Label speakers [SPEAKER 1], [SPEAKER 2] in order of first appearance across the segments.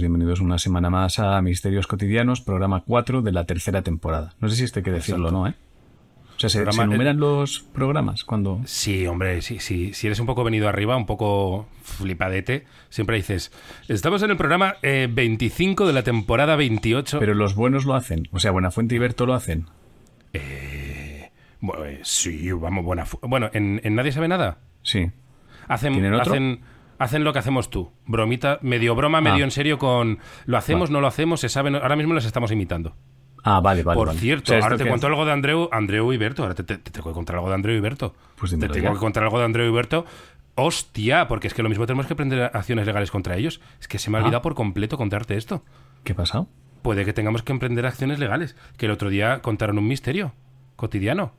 [SPEAKER 1] bienvenidos. Bienvenidos una semana más a Misterios Cotidianos, programa 4 de la tercera temporada. No sé si hay que decirlo o no, ¿eh? O sea, ¿se,
[SPEAKER 2] Programa-
[SPEAKER 1] se enumeran los programas cuando...?
[SPEAKER 2] Sí, hombre, sí, sí. Si eres un poco venido arriba, un poco flipadete, siempre dices, estamos en el programa eh, 25 de la temporada 28.
[SPEAKER 1] Pero los buenos lo hacen. O sea, Buenafuente y Berto lo hacen.
[SPEAKER 2] Bueno, eh, sí, vamos, buena. Bueno, ¿en, en Nadie sabe nada?
[SPEAKER 1] Sí.
[SPEAKER 2] Hacen,
[SPEAKER 1] ¿Tienen otro?
[SPEAKER 2] hacen, hacen lo que hacemos tú. Bromita, medio broma, medio
[SPEAKER 1] Ah.
[SPEAKER 2] en serio con lo hacemos, no lo hacemos, se sabe, no- ahora mismo los estamos imitando.
[SPEAKER 1] Ah, vale, vale.
[SPEAKER 2] Por
[SPEAKER 1] vale.
[SPEAKER 2] cierto,
[SPEAKER 1] O sea,
[SPEAKER 2] ahora te cuento algo de Andreu, Andreu y Berto. Ahora te, te- te tengo que contar algo de Andreu y Berto.
[SPEAKER 1] Pues
[SPEAKER 2] te tengo
[SPEAKER 1] ya.
[SPEAKER 2] que contar algo de Andreu y Berto. Hostia, porque es que lo mismo tenemos que prender acciones legales contra ellos. Es que se me ha
[SPEAKER 1] Ah.
[SPEAKER 2] olvidado por completo contarte esto.
[SPEAKER 1] ¿Qué ha pasado?
[SPEAKER 2] Puede que tengamos que emprender acciones legales. Que el otro día contaron un misterio cotidiano.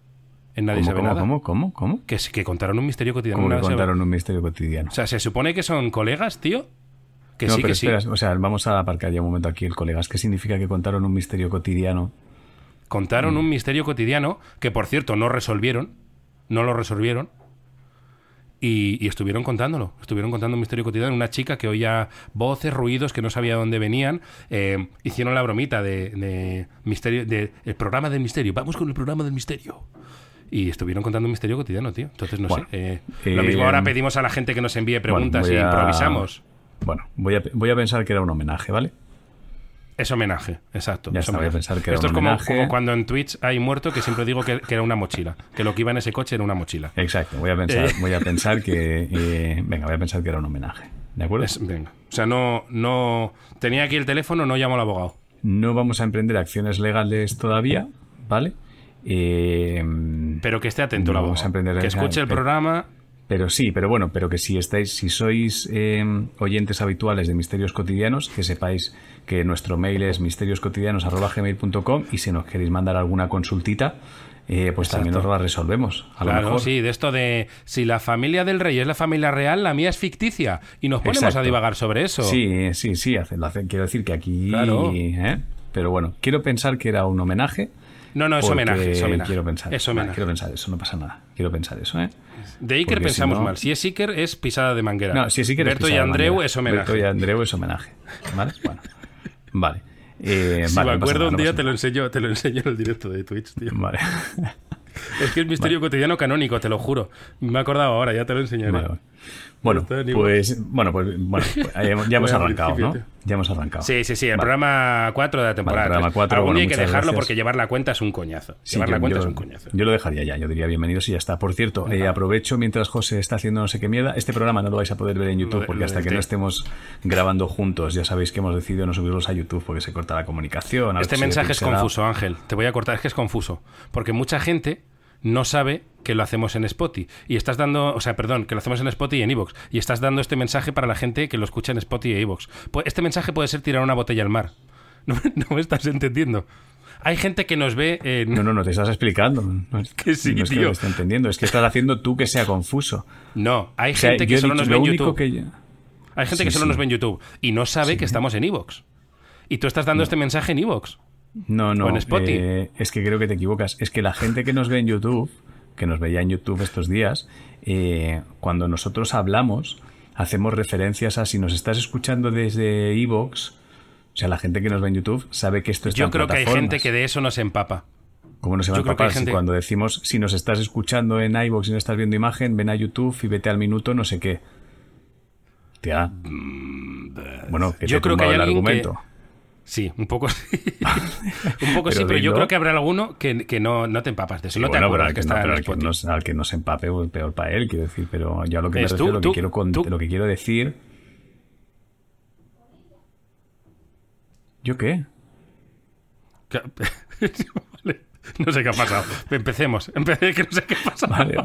[SPEAKER 2] En Nadie
[SPEAKER 1] ¿Cómo,
[SPEAKER 2] sabe
[SPEAKER 1] cómo,
[SPEAKER 2] nada.
[SPEAKER 1] cómo, cómo, cómo?
[SPEAKER 2] Que, que contaron un misterio cotidiano.
[SPEAKER 1] ¿Cómo que
[SPEAKER 2] sabe-
[SPEAKER 1] contaron un misterio cotidiano?
[SPEAKER 2] O sea, se supone que son colegas, tío. Que
[SPEAKER 1] no,
[SPEAKER 2] sí,
[SPEAKER 1] pero
[SPEAKER 2] que sí.
[SPEAKER 1] espera, o sea, vamos a aparcar ya un momento aquí el colegas. ¿Qué significa que contaron un misterio cotidiano?
[SPEAKER 2] Contaron
[SPEAKER 1] Mm.
[SPEAKER 2] un misterio cotidiano que, por cierto, no resolvieron. No lo resolvieron. Y, y estuvieron contándolo. Estuvieron contando un misterio cotidiano. Una chica que oía voces, ruidos, que no sabía dónde venían. Eh, hicieron la bromita de, de misterio, de el programa del misterio. Vamos con el programa del misterio. Y estuvieron contando un misterio cotidiano, tío. Entonces, no
[SPEAKER 1] Bueno,
[SPEAKER 2] sé. eh,
[SPEAKER 1] eh,
[SPEAKER 2] lo mismo ahora pedimos a la gente que nos envíe preguntas
[SPEAKER 1] voy
[SPEAKER 2] y
[SPEAKER 1] a-
[SPEAKER 2] improvisamos.
[SPEAKER 1] Bueno, voy a, voy a pensar que era un homenaje, ¿vale?
[SPEAKER 2] Es homenaje, exacto.
[SPEAKER 1] Ya
[SPEAKER 2] es
[SPEAKER 1] está, voy a
[SPEAKER 2] homenaje.
[SPEAKER 1] pensar que era
[SPEAKER 2] Esto
[SPEAKER 1] un
[SPEAKER 2] es como, como cuando en Twitch hay muerto que siempre digo que, que era una mochila. Que lo que iba en ese coche era una mochila.
[SPEAKER 1] Exacto, voy a pensar,
[SPEAKER 2] Eh.
[SPEAKER 1] voy a pensar que... eh, venga, voy a pensar que era un homenaje. ¿De acuerdo?
[SPEAKER 2] Es- venga. O sea, no, no. Tenía aquí el teléfono, no llamo al abogado.
[SPEAKER 1] No vamos a emprender acciones legales todavía, ¿vale? Eh,
[SPEAKER 2] Pero que esté atento
[SPEAKER 1] No
[SPEAKER 2] abogado.
[SPEAKER 1] vamos a emprender
[SPEAKER 2] que escuche el
[SPEAKER 1] pero-
[SPEAKER 2] programa.
[SPEAKER 1] Pero sí, pero bueno, pero que si estáis, si sois eh, oyentes habituales de Misterios Cotidianos, que sepáis que nuestro mail es misterioscotidianos.gmail.com y si nos queréis mandar alguna consultita, eh, pues también nos la resolvemos. A lo
[SPEAKER 2] Claro,
[SPEAKER 1] mejor.
[SPEAKER 2] sí, de esto de si la familia del rey es la familia real, la mía es ficticia. Y nos ponemos
[SPEAKER 1] Exacto.
[SPEAKER 2] a divagar sobre eso.
[SPEAKER 1] Sí, sí, sí, hace- lo hace- quiero decir que aquí...
[SPEAKER 2] Claro.
[SPEAKER 1] ¿eh? Pero bueno, quiero pensar que era un homenaje.
[SPEAKER 2] No, no, es homenaje, es homenaje.
[SPEAKER 1] Quiero pensar,
[SPEAKER 2] Es
[SPEAKER 1] Vale,
[SPEAKER 2] homenaje.
[SPEAKER 1] quiero pensar eso, no pasa nada. Quiero pensar eso, ¿eh?
[SPEAKER 2] De Iker
[SPEAKER 1] Porque si
[SPEAKER 2] pensamos
[SPEAKER 1] no-
[SPEAKER 2] mal. Si es Iker, es pisada de manguera.
[SPEAKER 1] No, sí que eres
[SPEAKER 2] Berto y
[SPEAKER 1] pisada de
[SPEAKER 2] Andreu es homenaje.
[SPEAKER 1] Berto y Andreu es homenaje. ¿Vale? Bueno. Vale. Eh,
[SPEAKER 2] Si
[SPEAKER 1] vale,
[SPEAKER 2] me
[SPEAKER 1] no
[SPEAKER 2] acuerdo
[SPEAKER 1] nada,
[SPEAKER 2] un día te lo enseño, te lo enseño en el directo de Twitch, tío.
[SPEAKER 1] Vale.
[SPEAKER 2] Es que es misterio cotidiano canónico, te lo juro. Me he acordado ahora, ya te lo enseñaré.
[SPEAKER 1] Vale, vale. Bueno, pues, bueno, pues, bueno, pues, ya hemos- arrancado, ¿no? Ya hemos arrancado.
[SPEAKER 2] Sí, sí, sí, el
[SPEAKER 1] Vale.
[SPEAKER 2] programa 4 de la temporada.
[SPEAKER 1] programa
[SPEAKER 2] tres.
[SPEAKER 1] cuatro,
[SPEAKER 2] Algún
[SPEAKER 1] bueno,
[SPEAKER 2] día hay que dejarlo
[SPEAKER 1] gracias.
[SPEAKER 2] porque llevar la cuenta es un coñazo.
[SPEAKER 1] Sí,
[SPEAKER 2] llevar
[SPEAKER 1] yo-
[SPEAKER 2] la cuenta
[SPEAKER 1] yo-
[SPEAKER 2] es un coñazo.
[SPEAKER 1] Yo lo dejaría ya, yo diría bienvenidos y ya está. Por cierto, eh, aprovecho mientras José está haciendo no sé qué mierda. Este programa no lo vais a poder ver en YouTube porque
[SPEAKER 2] lo
[SPEAKER 1] hasta que no estemos grabando juntos, ya sabéis que hemos decidido no subirlos a YouTube porque se corta la comunicación.
[SPEAKER 2] Este mensaje es confuso, Ángel. Te voy a cortar, es que es confuso. Porque mucha gente no sabe que lo hacemos en Spotify. Y estás dando, o sea, perdón, que lo hacemos en Spotify y en Evox. Y estás dando este mensaje para la gente que lo escucha en Spotify y Evox. Pues este mensaje puede ser tirar una botella al mar. No, me- no me estás entendiendo. Hay gente que nos ve en...
[SPEAKER 1] No, no, no te estás explicando. No es
[SPEAKER 2] Que sí,
[SPEAKER 1] no es
[SPEAKER 2] tío.
[SPEAKER 1] lo esté entendiendo, es que estás haciendo tú que sea confuso.
[SPEAKER 2] No, hay
[SPEAKER 1] O sea,
[SPEAKER 2] gente que solo nos ve en YouTube.
[SPEAKER 1] que
[SPEAKER 2] Hay gente
[SPEAKER 1] Sí,
[SPEAKER 2] que solo
[SPEAKER 1] sí.
[SPEAKER 2] nos ve en YouTube y no sabe que estamos en Evox. Y tú estás dando este mensaje en Evox.
[SPEAKER 1] No, no.
[SPEAKER 2] O en Spotify.
[SPEAKER 1] eh, es que creo que te equivocas. Es que la gente que nos ve en YouTube, que nos veía en YouTube estos días, eh, cuando nosotros hablamos, hacemos referencias a si nos estás escuchando desde Evox. O sea, la gente que nos ve en YouTube sabe que esto está
[SPEAKER 2] Yo
[SPEAKER 1] en
[SPEAKER 2] creo que hay gente que de eso nos empapa.
[SPEAKER 1] ¿Cómo no se va a
[SPEAKER 2] yo
[SPEAKER 1] empapar? Si
[SPEAKER 2] gente-
[SPEAKER 1] cuando decimos si nos estás escuchando en iVoox y no estás viendo imagen, ven a YouTube y vete al minuto no sé qué. Tía. Bueno, que
[SPEAKER 2] Mm, Yo
[SPEAKER 1] te
[SPEAKER 2] creo que hay
[SPEAKER 1] el
[SPEAKER 2] alguien que-
[SPEAKER 1] argumento.
[SPEAKER 2] Sí, un poco sí. un poco sí,
[SPEAKER 1] Pero
[SPEAKER 2] yo creo que habrá alguno que, que no, no te empapas de eso. no te
[SPEAKER 1] bueno,
[SPEAKER 2] acuerdas
[SPEAKER 1] al
[SPEAKER 2] que
[SPEAKER 1] no, pero
[SPEAKER 2] en
[SPEAKER 1] al que no- al que no se empape, pues, peor para él, quiero decir. Pero yo a lo que me
[SPEAKER 2] Es tú,
[SPEAKER 1] refiero, lo,
[SPEAKER 2] tú,
[SPEAKER 1] que quiero con- lo que quiero decir. ¿Yo qué?
[SPEAKER 2] Vale, No sé qué ha pasado. Empecemos. Empecé que no sé qué ha pasado.
[SPEAKER 1] Vale.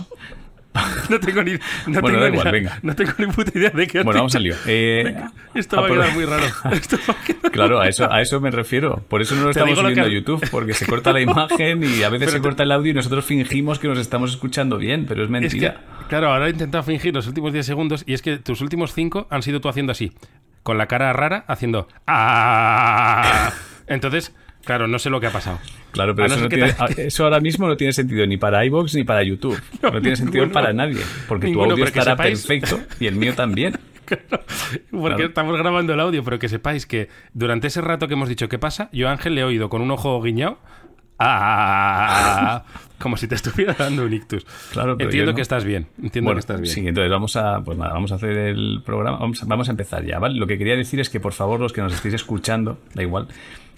[SPEAKER 2] No tengo ni, no
[SPEAKER 1] Bueno,
[SPEAKER 2] tengo
[SPEAKER 1] da
[SPEAKER 2] ni-
[SPEAKER 1] igual, venga.
[SPEAKER 2] No tengo ni puta idea de qué
[SPEAKER 1] Bueno, vamos al lío. Eh,
[SPEAKER 2] Esto va a quedar muy raro. Esto va a quedar-
[SPEAKER 1] Claro, a eso, a eso me refiero. Por eso no lo estamos subiendo
[SPEAKER 2] que-
[SPEAKER 1] a YouTube, porque se corta la imagen y a veces
[SPEAKER 2] Pero
[SPEAKER 1] se
[SPEAKER 2] te-
[SPEAKER 1] corta el audio y nosotros fingimos que nos estamos escuchando bien, pero es
[SPEAKER 2] Es que,
[SPEAKER 1] mentira.
[SPEAKER 2] claro, ahora he intentado fingir los últimos 10 segundos y es que tus últimos 5 han sido tú haciendo así, con la cara rara, haciendo ¡Ah! Entonces, claro, no sé lo que ha pasado.
[SPEAKER 1] Claro, pero eso, no tiene-
[SPEAKER 2] te-
[SPEAKER 1] eso ahora mismo no tiene sentido ni para iVoox ni para YouTube. No, tiene sentido
[SPEAKER 2] ninguno.
[SPEAKER 1] para nadie, porque
[SPEAKER 2] Ninguno,
[SPEAKER 1] tu audio estará
[SPEAKER 2] sepáis-
[SPEAKER 1] perfecto y el mío también.
[SPEAKER 2] Porque estamos grabando el audio, pero que sepáis que durante ese rato que hemos dicho qué pasa, yo a Ángel le he oído con un ojo guiñado. ¡Ah! Como si te estuviera dando un ictus.
[SPEAKER 1] Claro, pero
[SPEAKER 2] Entiendo
[SPEAKER 1] no.
[SPEAKER 2] que estás bien. Entiendo que estás bien.
[SPEAKER 1] Sí, entonces vamos a, pues nada, vamos a hacer el programa. Vamos a, vamos a empezar ya, ¿vale? Lo que quería decir es que, por favor, los que nos estéis escuchando, da igual,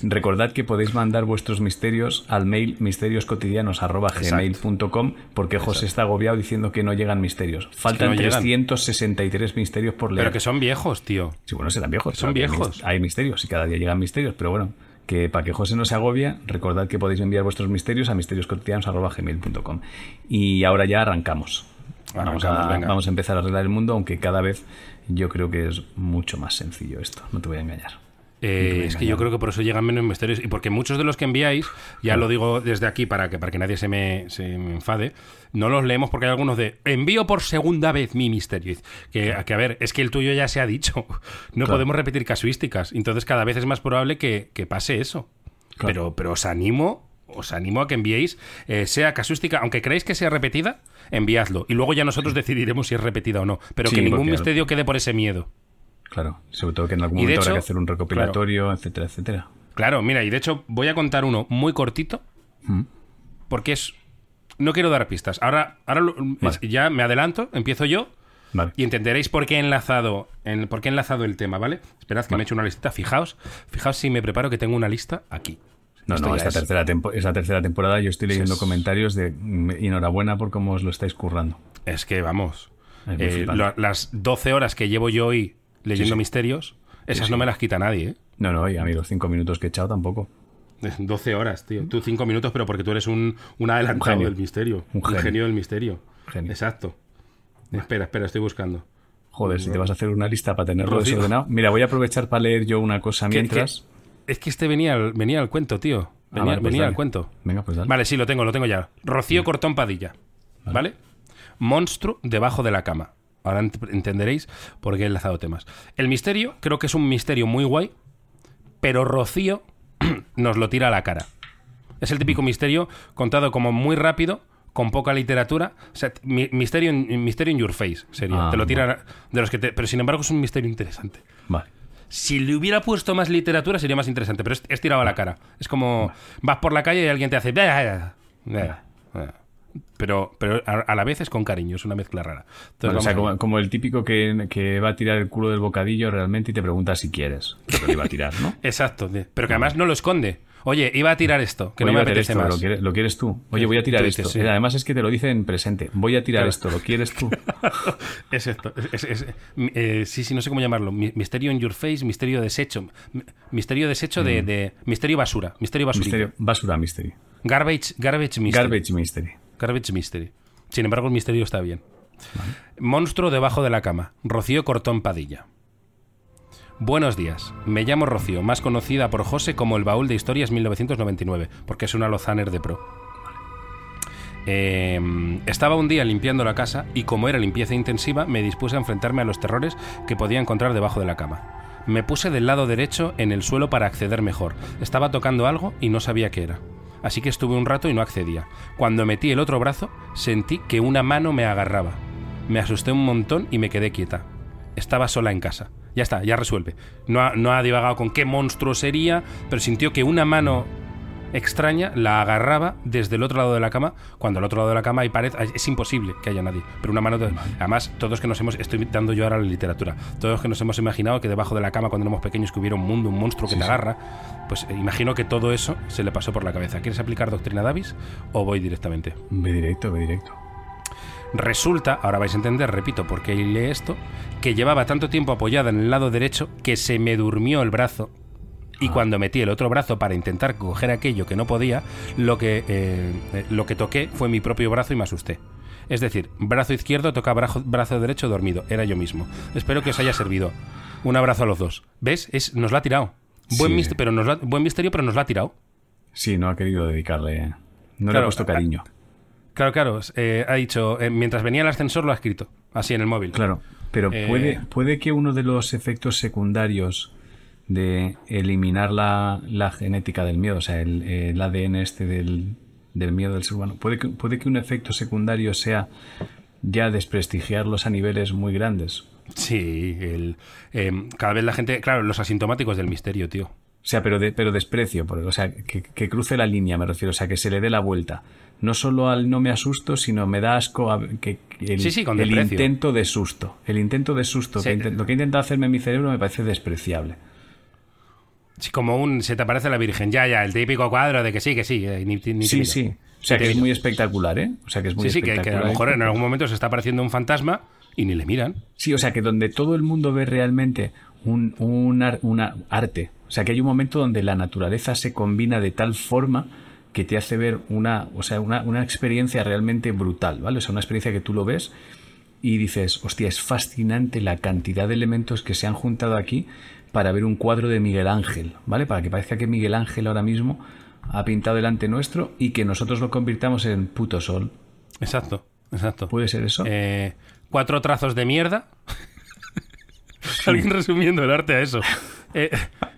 [SPEAKER 1] recordad que podéis mandar vuestros misterios al mail misterioscotidianos.gmail.com porque José está agobiado diciendo que no llegan misterios. Faltan
[SPEAKER 2] no llegan.
[SPEAKER 1] 363 misterios por leer.
[SPEAKER 2] Pero que son viejos, tío.
[SPEAKER 1] Sí, bueno, serán viejos.
[SPEAKER 2] Son viejos.
[SPEAKER 1] Hay misterios y cada día llegan misterios, pero bueno, que para que José no se agobie, recordad que podéis enviar vuestros misterios a misterioscotidianos.gmail.com. Y ahora ya arrancamos. Vamos a, vamos a empezar a arreglar el mundo, aunque cada vez yo creo que es mucho más sencillo esto, no te voy a engañar.
[SPEAKER 2] Eh, es que yo creo que por eso llegan menos misterios y porque muchos de los que enviáis, ya lo digo desde aquí para que, para que nadie se me, se me enfade, no los leemos porque hay algunos de envío por segunda vez mi misterio. Que, que a ver, es que el tuyo ya se ha dicho. No
[SPEAKER 1] Claro.
[SPEAKER 2] podemos repetir casuísticas. Entonces cada vez es más probable que, que pase eso.
[SPEAKER 1] Claro.
[SPEAKER 2] Pero, pero os animo, os animo a que enviéis, eh, sea casuística, aunque creáis que sea repetida, enviadlo. Y luego ya nosotros decidiremos si es repetida o no. Pero
[SPEAKER 1] Sí,
[SPEAKER 2] que ningún misterio quede por ese miedo.
[SPEAKER 1] Claro, sobre todo que en algún momento habrá
[SPEAKER 2] hecho,
[SPEAKER 1] que hacer un recopilatorio, etcétera, etcétera.
[SPEAKER 2] Claro, mira, y de hecho voy a contar uno muy cortito,
[SPEAKER 1] Mm.
[SPEAKER 2] porque es... No quiero dar pistas. Ahora, ahora ya me adelanto, empiezo yo
[SPEAKER 1] Vale.
[SPEAKER 2] y entenderéis por qué he enlazado, en, por qué he enlazado el tema, ¿vale? Esperad que me he hecho una listita. Fijaos, fijaos si me preparo que tengo una lista aquí.
[SPEAKER 1] No,
[SPEAKER 2] Esto
[SPEAKER 1] no, esta
[SPEAKER 2] es-
[SPEAKER 1] tercera, tempo- esa tercera temporada yo estoy leyendo
[SPEAKER 2] es-
[SPEAKER 1] comentarios de mm, enhorabuena por cómo os lo estáis currando.
[SPEAKER 2] Es que vamos.
[SPEAKER 1] Es
[SPEAKER 2] eh, lo- las 12 horas que llevo yo hoy leyendo
[SPEAKER 1] Sí, sí.
[SPEAKER 2] misterios, esas
[SPEAKER 1] sí.
[SPEAKER 2] no me las quita nadie, ¿eh?
[SPEAKER 1] No, no, y a mí los cinco minutos que he echado tampoco.
[SPEAKER 2] 12 horas, tío. Tú 5 minutos, pero porque tú eres un, un adelantado
[SPEAKER 1] genio.
[SPEAKER 2] del misterio.
[SPEAKER 1] Un
[SPEAKER 2] Un genio. del misterio.
[SPEAKER 1] Genio.
[SPEAKER 2] Exacto. Espera, espera, estoy buscando.
[SPEAKER 1] Joder, si te vas a hacer una lista para tenerlo
[SPEAKER 2] Rocío.
[SPEAKER 1] desordenado. Mira, voy a aprovechar para leer yo una cosa mientras.
[SPEAKER 2] que- es que este venía al, venía al cuento, tío.
[SPEAKER 1] Ah,
[SPEAKER 2] Venía,
[SPEAKER 1] vale, pues
[SPEAKER 2] venía al cuento.
[SPEAKER 1] Venga, pues dale.
[SPEAKER 2] Vale, sí, lo tengo, lo tengo ya. Rocío Cortón Padilla. ¿Vale? Monstruo debajo de la cama. Ahora ent- entenderéis por qué he enlazado temas. El misterio, creo que es un misterio muy guay, pero Rocío nos lo tira a la cara. Es el típico misterio contado como muy rápido, con poca literatura. O sea, mi- misterio en, misterio in your face sería.
[SPEAKER 1] Ah,
[SPEAKER 2] te lo tira de los que te- Pero sin embargo es un misterio interesante.
[SPEAKER 1] Vale.
[SPEAKER 2] Si le hubiera puesto más literatura sería más interesante, pero es, es tirado a la cara. Es como vas por la calle y alguien te hace... Pero, pero a, a la vez es con cariño, es una mezcla rara. Entonces,
[SPEAKER 1] o sea, como, como el típico que, que va a tirar el culo del bocadillo realmente y te pregunta si quieres. Pero lo iba a tirar, ¿no?
[SPEAKER 2] Exacto, pero que además no lo esconde. Oye, iba a tirar esto, que
[SPEAKER 1] Oye,
[SPEAKER 2] no me apetece
[SPEAKER 1] esto,
[SPEAKER 2] más.
[SPEAKER 1] ¿Lo quieres, lo quieres tú? Oye, voy a tirar esto.
[SPEAKER 2] sí.
[SPEAKER 1] Eh, Además es que te lo dice en presente. Voy a tirar
[SPEAKER 2] Claro.
[SPEAKER 1] esto. ¿Lo quieres tú?
[SPEAKER 2] Es esto. es- eh, sí, sí, no sé cómo llamarlo. Mi- Misterio in your face, misterio desecho. Mi- Misterio desecho de, de- Misterio basura. Misterio basura.
[SPEAKER 1] Mm. Misterio. Basura mystery.
[SPEAKER 2] Garbage, garbage mystery.
[SPEAKER 1] Garbage mystery.
[SPEAKER 2] Mystery. Sin embargo, el misterio está bien. Monstruo debajo de la cama. Rocío Cortón Padilla. Buenos días. Me llamo Rocío, más conocida por José como el baúl de historias 1999, porque es una Lozaner de pro. Eh, estaba un día limpiando la casa y como era limpieza intensiva me dispuse a enfrentarme a los terrores que podía encontrar debajo de la cama. Me puse del lado derecho en el suelo para acceder mejor. Estaba tocando algo y no sabía qué era. Así que estuve un rato y no accedía. Cuando metí el otro brazo, sentí que una mano me agarraba. Me asusté un montón y me quedé quieta. Estaba sola en casa. Ya está, ya resuelve. No ha, no ha divagado con qué monstruo sería, pero sintió que una mano extraña la agarraba desde el otro lado de la cama, cuando al otro lado de la cama hay pared, es imposible que haya nadie. Pero una mano, de- además, todos que nos hemos, estoy dando yo ahora la literatura, todos que nos hemos imaginado que debajo de la cama cuando éramos pequeños que hubiera un mundo, un monstruo que te agarra, pues eh, imagino que todo eso se le pasó por la cabeza. ¿Quieres aplicar doctrina Davis o voy directamente?
[SPEAKER 1] Ve directo, ve directo.
[SPEAKER 2] Resulta, ahora vais a entender, repito, por qué lee esto, que llevaba tanto tiempo apoyada en el lado derecho que se me durmió el brazo y cuando metí el otro brazo para intentar coger aquello que no podía, lo que, eh, eh, lo que toqué fue mi propio brazo y me asusté. Es decir, brazo izquierdo toca brazo, brazo derecho dormido. Era yo mismo. Espero que os haya servido. Un abrazo a los dos. ¿Ves? Es, nos lo ha tirado. Buen,
[SPEAKER 1] Sí.
[SPEAKER 2] misterio, pero nos lo ha- buen misterio, pero nos lo ha tirado.
[SPEAKER 1] Sí, no ha querido dedicarle. No le ha puesto cariño.
[SPEAKER 2] Claro, claro. eh, ha dicho, eh, mientras venía el ascensor lo ha escrito. Así en el móvil.
[SPEAKER 1] Claro. Pero
[SPEAKER 2] Eh,
[SPEAKER 1] puede, puede que uno de los efectos secundarios de eliminar la, la genética del miedo, o sea, el, el ADN este del, del miedo del ser humano, puede que, puede que un efecto secundario sea ya desprestigiarlos a niveles muy grandes.
[SPEAKER 2] Sí, el, em, cada vez la gente, claro, los asintomáticos del misterio, tío.
[SPEAKER 1] O sea, pero, de, pero desprecio, porque, o sea, que, que cruce la línea, me refiero, o sea, que se le dé la vuelta. No solo al no me asusto, sino me da asco a- que, el,
[SPEAKER 2] Sí, sí, con
[SPEAKER 1] el intento de susto. El intento de susto,
[SPEAKER 2] Sí.
[SPEAKER 1] que lo que intenta hacerme mi cerebro me parece despreciable.
[SPEAKER 2] Sí, como un se te aparece la Virgen, ya, ya, el típico cuadro de que sí, que sí. eh, ni- ni
[SPEAKER 1] Sí, sí. O sea, que es muy espectacular, ¿eh? O sea, que es muy
[SPEAKER 2] Sí, sí, que, que a
[SPEAKER 1] espectacular.
[SPEAKER 2] lo mejor en algún momento se está apareciendo un fantasma y ni le miran.
[SPEAKER 1] Sí, o sea, que donde todo el mundo ve realmente un, un ar- una arte. O sea, que hay un momento donde la naturaleza se combina de tal forma que te hace ver una, o sea, una, una experiencia realmente brutal, ¿vale? O sea, una experiencia que tú lo ves y dices, hostia, es fascinante la cantidad de elementos que se han juntado aquí para ver un cuadro de Miguel Ángel, ¿vale? Para que parezca que Miguel Ángel ahora mismo ha pintado delante nuestro y que nosotros lo convirtamos en puto sol.
[SPEAKER 2] Exacto, exacto.
[SPEAKER 1] ¿Puede ser eso?
[SPEAKER 2] Eh, cuatro trazos de mierda. Alguien resumiendo el arte a eso. Eh,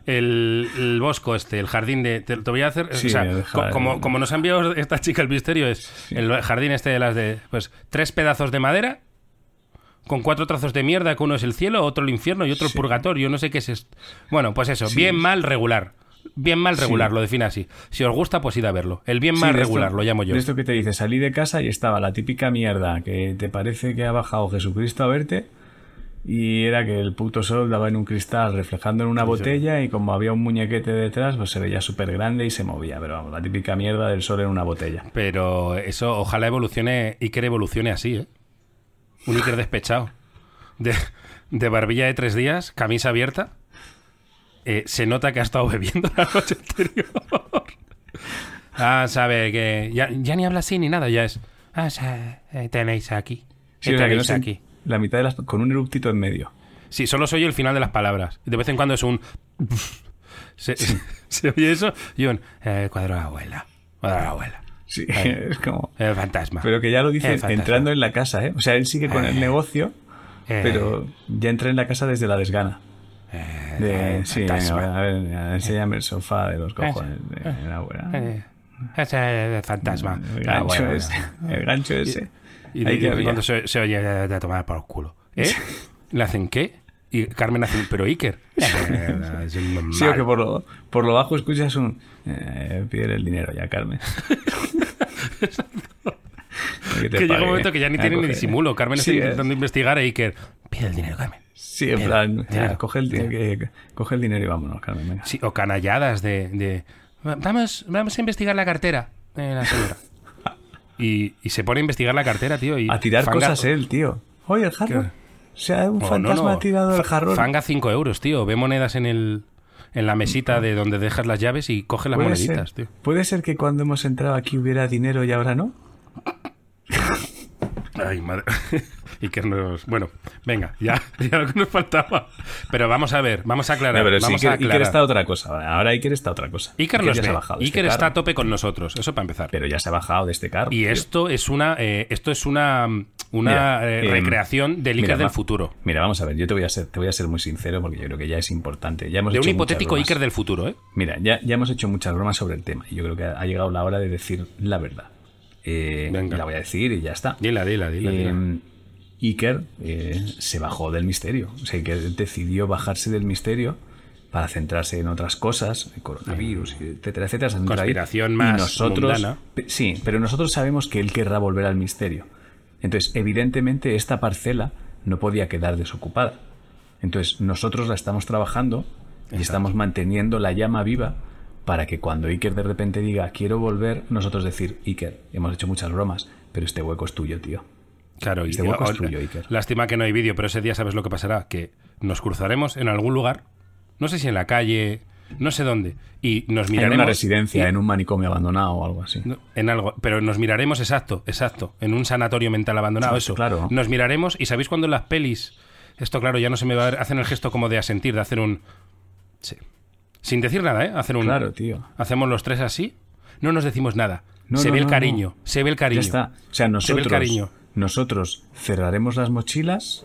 [SPEAKER 2] el, el bosco este, el jardín de... Te, te voy a hacer...
[SPEAKER 1] Sí,
[SPEAKER 2] o sea, co- como nos ha enviado esta chica el misterio, es el jardín este de las de... Pues tres pedazos de madera con cuatro trazos de mierda, que uno es el cielo, otro el infierno y otro el purgatorio. No sé qué es esto. Bueno, pues eso, bien, mal, regular. Bien, mal, regular, lo define así. Si os gusta, pues id a verlo. El bien, mal,
[SPEAKER 1] esto-
[SPEAKER 2] regular, lo llamo yo.
[SPEAKER 1] De esto que te dice, salí de casa y estaba la típica mierda que te parece que ha bajado Jesucristo a verte y era que el puto sol daba en un cristal reflejando en una botella y como había un muñequete detrás, pues se veía súper grande y se movía. Pero vamos, la típica mierda del sol en una botella.
[SPEAKER 2] Pero eso, ojalá evolucione, Iker evolucione así, ¿eh? Un Iker despechado. De, de barbilla de tres días, camisa abierta. Eh, se nota que ha estado bebiendo la noche anterior. ah, sabe que. Ya, ya ni habla así ni nada, ya es. Ah, eh, tenéis aquí.
[SPEAKER 1] Sí, no
[SPEAKER 2] tenéis aquí.
[SPEAKER 1] la mitad de las... con un eruptito en medio.
[SPEAKER 2] Sí, solo soy el final de las palabras. De vez en cuando es un. Se, se oye eso y un. Eh, cuadro de la abuela. Cuadro de la abuela.
[SPEAKER 1] Sí, es como...
[SPEAKER 2] El fantasma.
[SPEAKER 1] Pero que ya lo dice entrando en la casa, ¿eh? O sea, él sigue con el
[SPEAKER 2] Eh.
[SPEAKER 1] negocio,
[SPEAKER 2] Eh,
[SPEAKER 1] pero ya entra en la casa desde la desgana.
[SPEAKER 2] eh,
[SPEAKER 1] De,
[SPEAKER 2] el
[SPEAKER 1] sí,
[SPEAKER 2] fantasma.
[SPEAKER 1] a ver, enséñame el sofá de los cojones de la abuela.
[SPEAKER 2] Ese es el fantasma.
[SPEAKER 1] El gancho
[SPEAKER 2] bueno.
[SPEAKER 1] ese. El gancho ese.
[SPEAKER 2] Y, y- y cuando se, se oye de tomar por el culo. ¿Eh? ¿Le hacen qué? Y Carmen hace un, pero Iker. Eh, es un
[SPEAKER 1] Sí, o que por lo, por lo bajo escuchas un. Eh, pídele el dinero ya, Carmen. que
[SPEAKER 2] Que llega un momento que ya ni tiene ni disimulo. Carmen
[SPEAKER 1] Sí,
[SPEAKER 2] está
[SPEAKER 1] es.
[SPEAKER 2] intentando investigar a Iker. Pide el dinero, Carmen.
[SPEAKER 1] Sí, en plan,
[SPEAKER 2] dinero,
[SPEAKER 1] coge, el, dinero, que- coge el dinero y vámonos, Carmen. Venga.
[SPEAKER 2] Sí, o canalladas de, de, Vamos, vamos a investigar la cartera de la señora. Y, y se pone a investigar la cartera, tío. Y
[SPEAKER 1] A tirar
[SPEAKER 2] fanga-
[SPEAKER 1] cosas él, tío. Oye, el jarro. O sea, un
[SPEAKER 2] Oh,
[SPEAKER 1] fantasma
[SPEAKER 2] no, no.
[SPEAKER 1] ha tirado el
[SPEAKER 2] Fa-
[SPEAKER 1] jarrón.
[SPEAKER 2] Fanga 5 euros, tío. Ve monedas en el en la mesita de donde dejas las llaves y coge las
[SPEAKER 1] ¿Puede
[SPEAKER 2] moneditas,
[SPEAKER 1] ser,
[SPEAKER 2] tío.
[SPEAKER 1] ¿Puede ser que cuando hemos entrado aquí hubiera dinero y ahora no?
[SPEAKER 2] Ay, madre. y que nos. Bueno, venga, ya, ya lo que nos faltaba. Pero vamos a ver, vamos a aclarar.
[SPEAKER 1] No, pero Iker,
[SPEAKER 2] a
[SPEAKER 1] Iker está otra cosa. Ahora Iker está otra cosa.
[SPEAKER 2] Iker nos
[SPEAKER 1] ya se
[SPEAKER 2] ve.
[SPEAKER 1] ha bajado de
[SPEAKER 2] Iker
[SPEAKER 1] este
[SPEAKER 2] está a tope con nosotros, eso para empezar.
[SPEAKER 1] Pero ya se ha bajado de este carro.
[SPEAKER 2] Y
[SPEAKER 1] tío.
[SPEAKER 2] esto es una eh, esto es una una
[SPEAKER 1] Mira,
[SPEAKER 2] eh,
[SPEAKER 1] em,
[SPEAKER 2] recreación del Iker
[SPEAKER 1] mira,
[SPEAKER 2] del futuro.
[SPEAKER 1] Mira, vamos a ver, yo te voy a ser, te voy a ser muy sincero porque yo creo que ya es importante. Ya hemos
[SPEAKER 2] De un
[SPEAKER 1] hecho muchas
[SPEAKER 2] hipotético. Iker del futuro, ¿eh?
[SPEAKER 1] Mira, ya, ya hemos hecho muchas bromas sobre el tema y yo creo que ha llegado la hora de decir la verdad. Eh,
[SPEAKER 2] Venga.
[SPEAKER 1] La voy a decir y ya está.
[SPEAKER 2] Dila, dila, dila.
[SPEAKER 1] Eh,
[SPEAKER 2] dila.
[SPEAKER 1] Iker eh, se bajó del misterio. O sea, que decidió bajarse del misterio para centrarse en otras cosas, el coronavirus, etcétera, etcétera.
[SPEAKER 2] Conspiración
[SPEAKER 1] Y
[SPEAKER 2] más
[SPEAKER 1] nosotros,
[SPEAKER 2] mundana.
[SPEAKER 1] pe- Sí, pero nosotros sabemos que él querrá volver al misterio. Entonces, evidentemente, esta parcela no podía quedar desocupada. Entonces, nosotros la estamos trabajando y estamos manteniendo la llama viva para que cuando Iker de repente diga quiero volver, nosotros decir, Iker, hemos hecho muchas bromas, pero este hueco es tuyo, tío.
[SPEAKER 2] Claro, y
[SPEAKER 1] este hueco es tuyo, Iker.
[SPEAKER 2] lástima que no hay vídeo, pero ese día sabes lo que pasará, que nos cruzaremos en algún lugar, no sé si en la calle, no sé dónde, y nos
[SPEAKER 1] En
[SPEAKER 2] miraremos
[SPEAKER 1] una residencia,
[SPEAKER 2] y-
[SPEAKER 1] en un manicomio abandonado o algo así.
[SPEAKER 2] En algo, pero nos miraremos, exacto, exacto, en un sanatorio mental abandonado, eso.
[SPEAKER 1] claro.
[SPEAKER 2] Nos miraremos y sabéis cuando en las pelis, esto claro, ya no se me va a ver, hacen el gesto como de asentir, de hacer un... Sí. Sin decir nada, ¿eh? Hacer un...
[SPEAKER 1] Claro, tío.
[SPEAKER 2] Hacemos los tres así, no nos decimos nada.
[SPEAKER 1] No,
[SPEAKER 2] se
[SPEAKER 1] no,
[SPEAKER 2] ve el
[SPEAKER 1] no,
[SPEAKER 2] cariño, se ve el cariño.
[SPEAKER 1] Ya está. O sea,
[SPEAKER 2] Se ve
[SPEAKER 1] nosotros,
[SPEAKER 2] el cariño.
[SPEAKER 1] nosotros cerraremos las mochilas,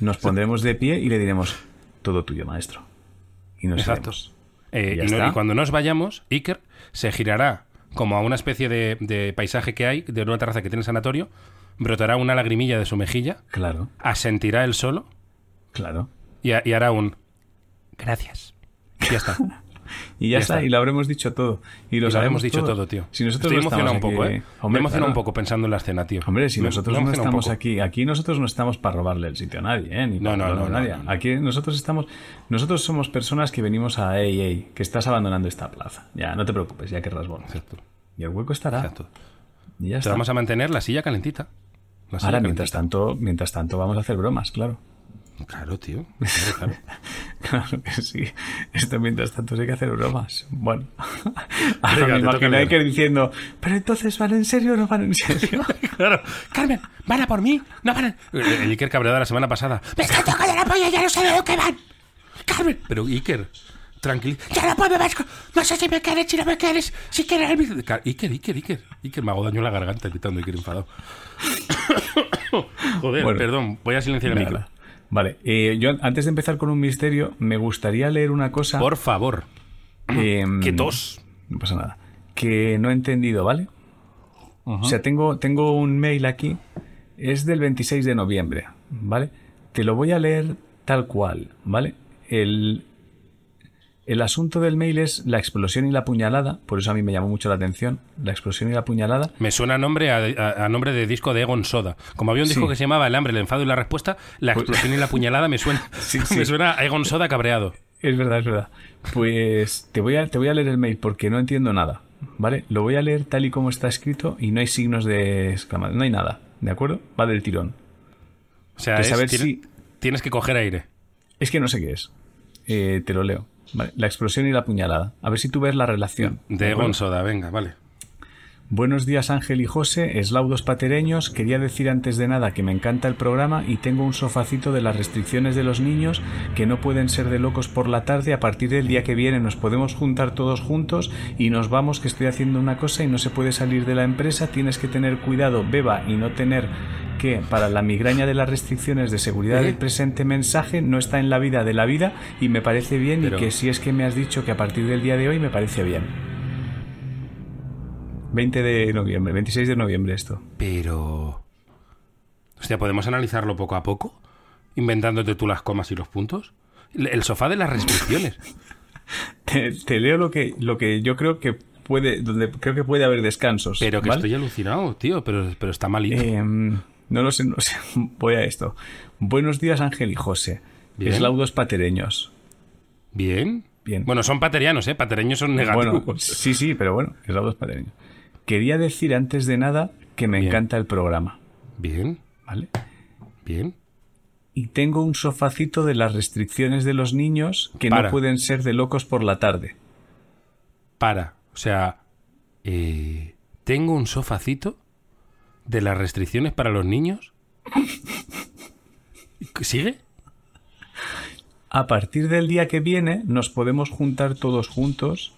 [SPEAKER 1] nos pondremos de pie y le diremos, todo tuyo, maestro. Y nos
[SPEAKER 2] Exacto.
[SPEAKER 1] iremos.
[SPEAKER 2] Eh,
[SPEAKER 1] Y ya
[SPEAKER 2] y, no-
[SPEAKER 1] está.
[SPEAKER 2] y cuando nos vayamos, Iker se girará como a una especie de, de paisaje que hay, de una terraza que tiene el sanatorio, brotará una lagrimilla de su mejilla,
[SPEAKER 1] Claro.
[SPEAKER 2] asentirá él solo
[SPEAKER 1] Claro.
[SPEAKER 2] Y, a- y hará un... Gracias. Y ya está.
[SPEAKER 1] Y ya,
[SPEAKER 2] Ya
[SPEAKER 1] está,
[SPEAKER 2] está.
[SPEAKER 1] y lo habremos dicho todo. Y lo
[SPEAKER 2] Y lo
[SPEAKER 1] sabemos
[SPEAKER 2] habremos dicho
[SPEAKER 1] todo.
[SPEAKER 2] todo, tío.
[SPEAKER 1] Si nosotros
[SPEAKER 2] Estoy
[SPEAKER 1] no
[SPEAKER 2] emocionado un poco,
[SPEAKER 1] aquí-
[SPEAKER 2] ¿eh?
[SPEAKER 1] Hombre,
[SPEAKER 2] me emociona
[SPEAKER 1] claro.
[SPEAKER 2] un poco pensando en la escena, tío.
[SPEAKER 1] Hombre, si
[SPEAKER 2] Me-
[SPEAKER 1] nosotros
[SPEAKER 2] me
[SPEAKER 1] no estamos aquí, aquí nosotros no estamos para robarle el sitio a nadie, ¿eh? Ni
[SPEAKER 2] No, no, no,
[SPEAKER 1] nadie. Aquí nosotros estamos, nosotros somos personas que venimos a, ey, ey, que estás abandonando esta plaza. Ya, no te preocupes, ya querrás volver.
[SPEAKER 2] Exacto.
[SPEAKER 1] Y el hueco estará.
[SPEAKER 2] Exacto.
[SPEAKER 1] Y ya
[SPEAKER 2] Te
[SPEAKER 1] está.
[SPEAKER 2] vamos a mantener la silla calentita. La silla
[SPEAKER 1] Ahora, mientras tanto, mientras tanto, vamos a hacer bromas, claro.
[SPEAKER 2] Claro, tío. Claro, claro.
[SPEAKER 1] Claro que sí. Esto mientras tanto hay que hacer bromas. Bueno. Ahora me imagino a. Iker diciendo, pero entonces van en serio o no van en serio.
[SPEAKER 2] Claro. Carmen, ¿van a por mí? No van a... El Iker cabreado la semana pasada. ¡Me está tocando la polla! ¡Ya no sé de lo que van! ¡Carmen! Pero Iker, tranquilo. ¡Ya no puedo más! No sé si me quieres, si no me quieres, si quieres... el mismo". Car- Iker, Iker, Iker. Iker, me hago daño en la garganta gritando Iker enfadado. Joder,
[SPEAKER 1] Bueno.
[SPEAKER 2] perdón. Voy a silenciar el micro.
[SPEAKER 1] Vale, eh, yo antes de empezar con un misterio, me gustaría leer una cosa.
[SPEAKER 2] Por favor.
[SPEAKER 1] que, mm,
[SPEAKER 2] ¡Qué tos!
[SPEAKER 1] No pasa nada. Que no he entendido, ¿vale? O sea, tengo, tengo un mail aquí. Es del 26 de noviembre, ¿vale? Te lo voy a leer tal cual, ¿vale? El, el asunto del mail es la explosión y la puñalada. Por eso a mí me llamó mucho la atención. La explosión y la puñalada.
[SPEAKER 2] Me suena a nombre, a, nombre de disco de Egon Soda. Como había un disco
[SPEAKER 1] Sí.
[SPEAKER 2] que se llamaba El hambre, el enfado y la respuesta, la explosión y la puñalada me suena,
[SPEAKER 1] Sí,
[SPEAKER 2] me suena a Egon Soda cabreado.
[SPEAKER 1] Es verdad, es verdad. Pues te voy a, te voy a leer el mail porque no entiendo nada. ¿Vale? Lo voy a leer tal y como está escrito y no hay signos de exclamación. No hay nada. ¿De acuerdo? Va del tirón.
[SPEAKER 2] O sea,
[SPEAKER 1] Que
[SPEAKER 2] es-
[SPEAKER 1] saber
[SPEAKER 2] tiene-
[SPEAKER 1] si-
[SPEAKER 2] tienes que coger aire.
[SPEAKER 1] Es que no sé qué es. Eh, te lo leo. ¿Vale? La explosión y la puñalada. A ver si tú ves la relación.
[SPEAKER 2] De? Egon Soda, venga, vale.
[SPEAKER 1] Buenos días Ángel y José, eslaudos patereños. Quería decir antes de nada que me encanta el programa y tengo un sofacito de las restricciones de los niños que no pueden ser de locos por la tarde. A partir del día que viene nos podemos juntar todos juntos y nos vamos que estoy haciendo una cosa y no se puede salir de la empresa. Tienes que tener cuidado, beba y no tener que para la migraña de las restricciones de seguridad
[SPEAKER 2] ¿Eh?
[SPEAKER 1] del presente mensaje no está en la vida de la vida y me parece bien
[SPEAKER 2] Pero-
[SPEAKER 1] y que si es que me has dicho que a partir del día de hoy me parece bien. 20 de noviembre, 26 de noviembre esto.
[SPEAKER 2] Pero... Hostia, ¿podemos analizarlo poco a poco? Inventándote tú las comas y los puntos. El sofá de las restricciones.
[SPEAKER 1] Te, te leo lo que, lo que yo creo que puede, donde creo que puede haber descansos.
[SPEAKER 2] Pero que
[SPEAKER 1] ¿vale?
[SPEAKER 2] estoy alucinado, tío, pero, pero está malito.
[SPEAKER 1] Em, no lo sé, no sé. Voy a esto. Buenos días Ángel y José.
[SPEAKER 2] Bien.
[SPEAKER 1] Eslaudos patereños.
[SPEAKER 2] Bien.
[SPEAKER 1] Bien.
[SPEAKER 2] Bueno, son paterianos, ¿eh? Patereños son negativos.
[SPEAKER 1] Bueno, sí, sí, pero bueno, eslaudos patereños. Quería decir antes de nada que me
[SPEAKER 2] Bien.
[SPEAKER 1] encanta el programa,
[SPEAKER 2] Bien,
[SPEAKER 1] ¿vale?
[SPEAKER 2] bien.
[SPEAKER 1] Y tengo un sofacito de las restricciones de los niños que
[SPEAKER 2] Para.
[SPEAKER 1] no pueden ser de locos por la tarde.
[SPEAKER 2] Para. O sea, eh, tengo un sofacito de las restricciones para los niños. ¿Sigue?
[SPEAKER 1] A partir del día que viene nos podemos juntar todos juntos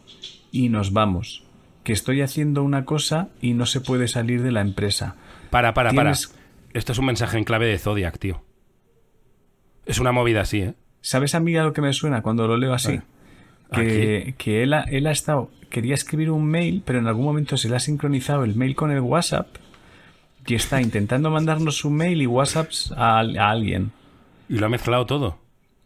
[SPEAKER 1] y nos vamos. Que estoy haciendo una cosa y no se puede salir de la empresa.
[SPEAKER 2] Para, para,
[SPEAKER 1] Tienes-
[SPEAKER 2] para. Esto es un mensaje en clave de Zodiac, tío. Es una movida así, ¿eh?
[SPEAKER 1] ¿Sabes a mí a lo que me suena cuando lo leo así?
[SPEAKER 2] ¿A
[SPEAKER 1] Que, que él, ha, él ha estado, quería escribir un mail, pero en algún momento se le ha sincronizado el mail con el WhatsApp y está intentando mandarnos un mail y WhatsApps a, a alguien.
[SPEAKER 2] Y lo ha mezclado todo.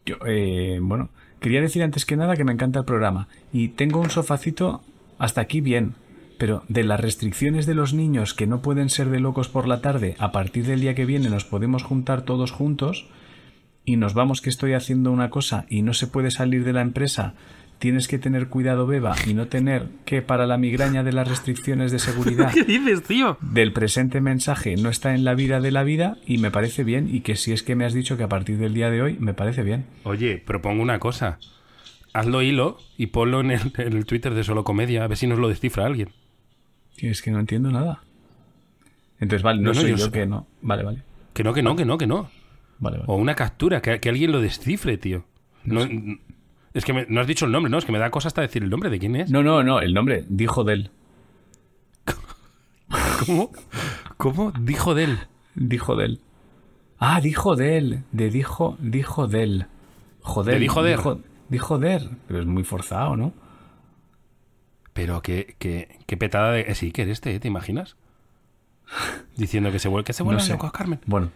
[SPEAKER 1] Yo, eh, bueno, quería decir antes que nada que me encanta el programa y tengo un sofacito hasta aquí bien, pero de las restricciones de los niños que no pueden ser de locos por la tarde, a partir del día que viene nos podemos juntar todos juntos y nos vamos que estoy haciendo una cosa y no se puede salir de la empresa. Tienes que tener cuidado, beba, y no tener que para la migraña de las restricciones de seguridad
[SPEAKER 2] dices, tío?
[SPEAKER 1] del presente mensaje no está en la vida de la vida y me parece bien y que si es que me has dicho que a partir del día de hoy me parece bien.
[SPEAKER 2] Oye, propongo una cosa. Hazlo hilo y ponlo en el, en el Twitter de Solo Comedia, a ver si nos lo descifra alguien.
[SPEAKER 1] Tío, es que no entiendo nada. Entonces, vale, no,
[SPEAKER 2] No,
[SPEAKER 1] soy
[SPEAKER 2] yo
[SPEAKER 1] yo, que no. Vale, vale.
[SPEAKER 2] Que no, que no, que no, que no.
[SPEAKER 1] Vale, vale.
[SPEAKER 2] O una captura, que, que alguien lo descifre, tío. No, es que me- no has dicho el nombre, ¿no? Es que me da cosa hasta decir el nombre de quién es.
[SPEAKER 1] No, no, no, el nombre, dijo de él.
[SPEAKER 2] ¿Cómo? ¿Cómo? Dijo de él.
[SPEAKER 1] Dijo de él. Ah, dijo de él. De dijo, dijo de él. Joder.
[SPEAKER 2] De dijo de.
[SPEAKER 1] Dijo, dijo de él. Pero es muy forzado, ¿no?
[SPEAKER 2] Pero qué, qué, qué petada de... Sí, que eres este, ¿eh? ¿te imaginas? Diciendo que se vuelve, que se vuelve
[SPEAKER 1] No sé.
[SPEAKER 2] locos, Carmen.
[SPEAKER 1] Bueno,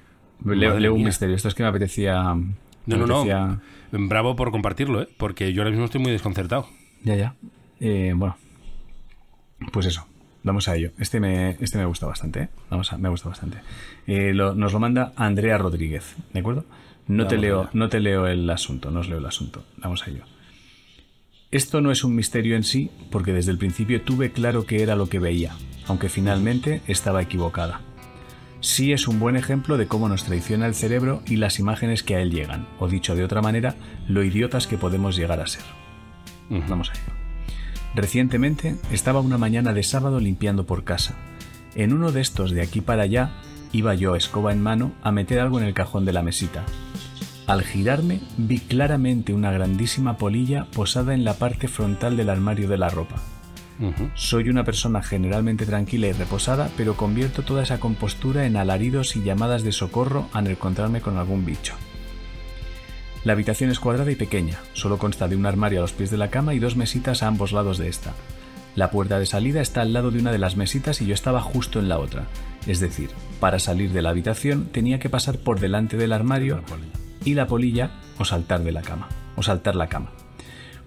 [SPEAKER 1] leo, un misterio. Esto es que me apetecía,
[SPEAKER 2] No, no, no. Bravo por compartirlo, ¿eh? Porque yo ahora mismo estoy muy desconcertado.
[SPEAKER 1] Ya, ya. Eh, bueno, pues eso. Vamos a ello. Este me, este me gusta bastante, ¿eh? Vamos a, me gusta bastante. Eh, lo- nos lo manda Andrea Rodríguez, ¿de acuerdo? No te, leo,
[SPEAKER 2] allá.
[SPEAKER 1] no te leo el asunto, no os leo el asunto. Vamos a ello. Esto no es un misterio en sí, porque desde el principio tuve claro que era lo que veía, aunque finalmente estaba equivocada. Sí es un buen ejemplo de cómo nos traiciona el cerebro y las imágenes que a él llegan, o dicho de otra manera, lo idiotas que podemos llegar a ser. Vamos a ello. Recientemente estaba una mañana de sábado limpiando por casa. En uno de estos de aquí para allá iba yo, escoba en mano, a meter algo en el cajón de la mesita. Al girarme vi claramente una grandísima polilla posada en la parte frontal del armario de la ropa. Soy una persona generalmente tranquila y reposada, pero convierto toda esa compostura en alaridos y llamadas de socorro al encontrarme con algún bicho. La habitación es cuadrada y pequeña, solo consta de un armario a los pies de la cama y dos mesitas a ambos lados de esta. La puerta de salida está al lado de una de las mesitas y yo estaba justo en la otra. Es decir, para salir de la habitación tenía que pasar por delante del armario y la polilla o saltar de la cama, o saltar la cama.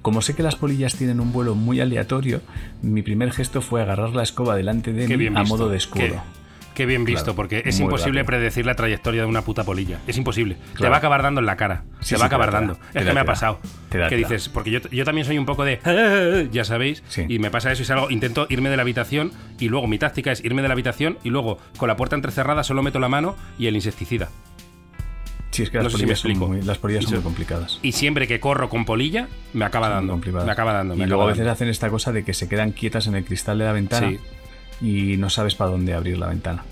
[SPEAKER 1] Como sé que las polillas tienen un vuelo muy aleatorio, mi primer gesto fue agarrar la escoba delante de
[SPEAKER 2] Qué
[SPEAKER 1] mí
[SPEAKER 2] bien
[SPEAKER 1] a
[SPEAKER 2] visto.
[SPEAKER 1] modo de escudo.
[SPEAKER 2] Qué, qué bien visto,
[SPEAKER 1] Claro,
[SPEAKER 2] porque es imposible
[SPEAKER 1] rápido.
[SPEAKER 2] predecir la trayectoria de una puta polilla. Es imposible. Te
[SPEAKER 1] Claro.
[SPEAKER 2] va a acabar dando en la cara.
[SPEAKER 1] Sí,
[SPEAKER 2] te
[SPEAKER 1] sí,
[SPEAKER 2] va a
[SPEAKER 1] te
[SPEAKER 2] acabar
[SPEAKER 1] da, te da.
[SPEAKER 2] dando.
[SPEAKER 1] Te
[SPEAKER 2] es
[SPEAKER 1] da,
[SPEAKER 2] que me
[SPEAKER 1] te
[SPEAKER 2] ha pasado.
[SPEAKER 1] Te
[SPEAKER 2] que
[SPEAKER 1] te
[SPEAKER 2] dices, porque yo, yo también soy un poco de. Ya sabéis.
[SPEAKER 1] Sí.
[SPEAKER 2] Y me pasa eso y salgo. Intento irme de la habitación y luego mi táctica es irme de la habitación y luego con la puerta entrecerrada solo meto la mano y el insecticida.
[SPEAKER 1] Sí, es que
[SPEAKER 2] No
[SPEAKER 1] las
[SPEAKER 2] sé si me
[SPEAKER 1] polillas, son muy, las polillas son muy complicadas.
[SPEAKER 2] Y siempre que corro con polilla, me acaba
[SPEAKER 1] Son
[SPEAKER 2] dando. Me acaba dando. me
[SPEAKER 1] y luego a veces
[SPEAKER 2] dando.
[SPEAKER 1] hacen esta cosa de que se quedan quietas en el cristal de la ventana
[SPEAKER 2] Sí.
[SPEAKER 1] y no sabes para dónde abrir la ventana.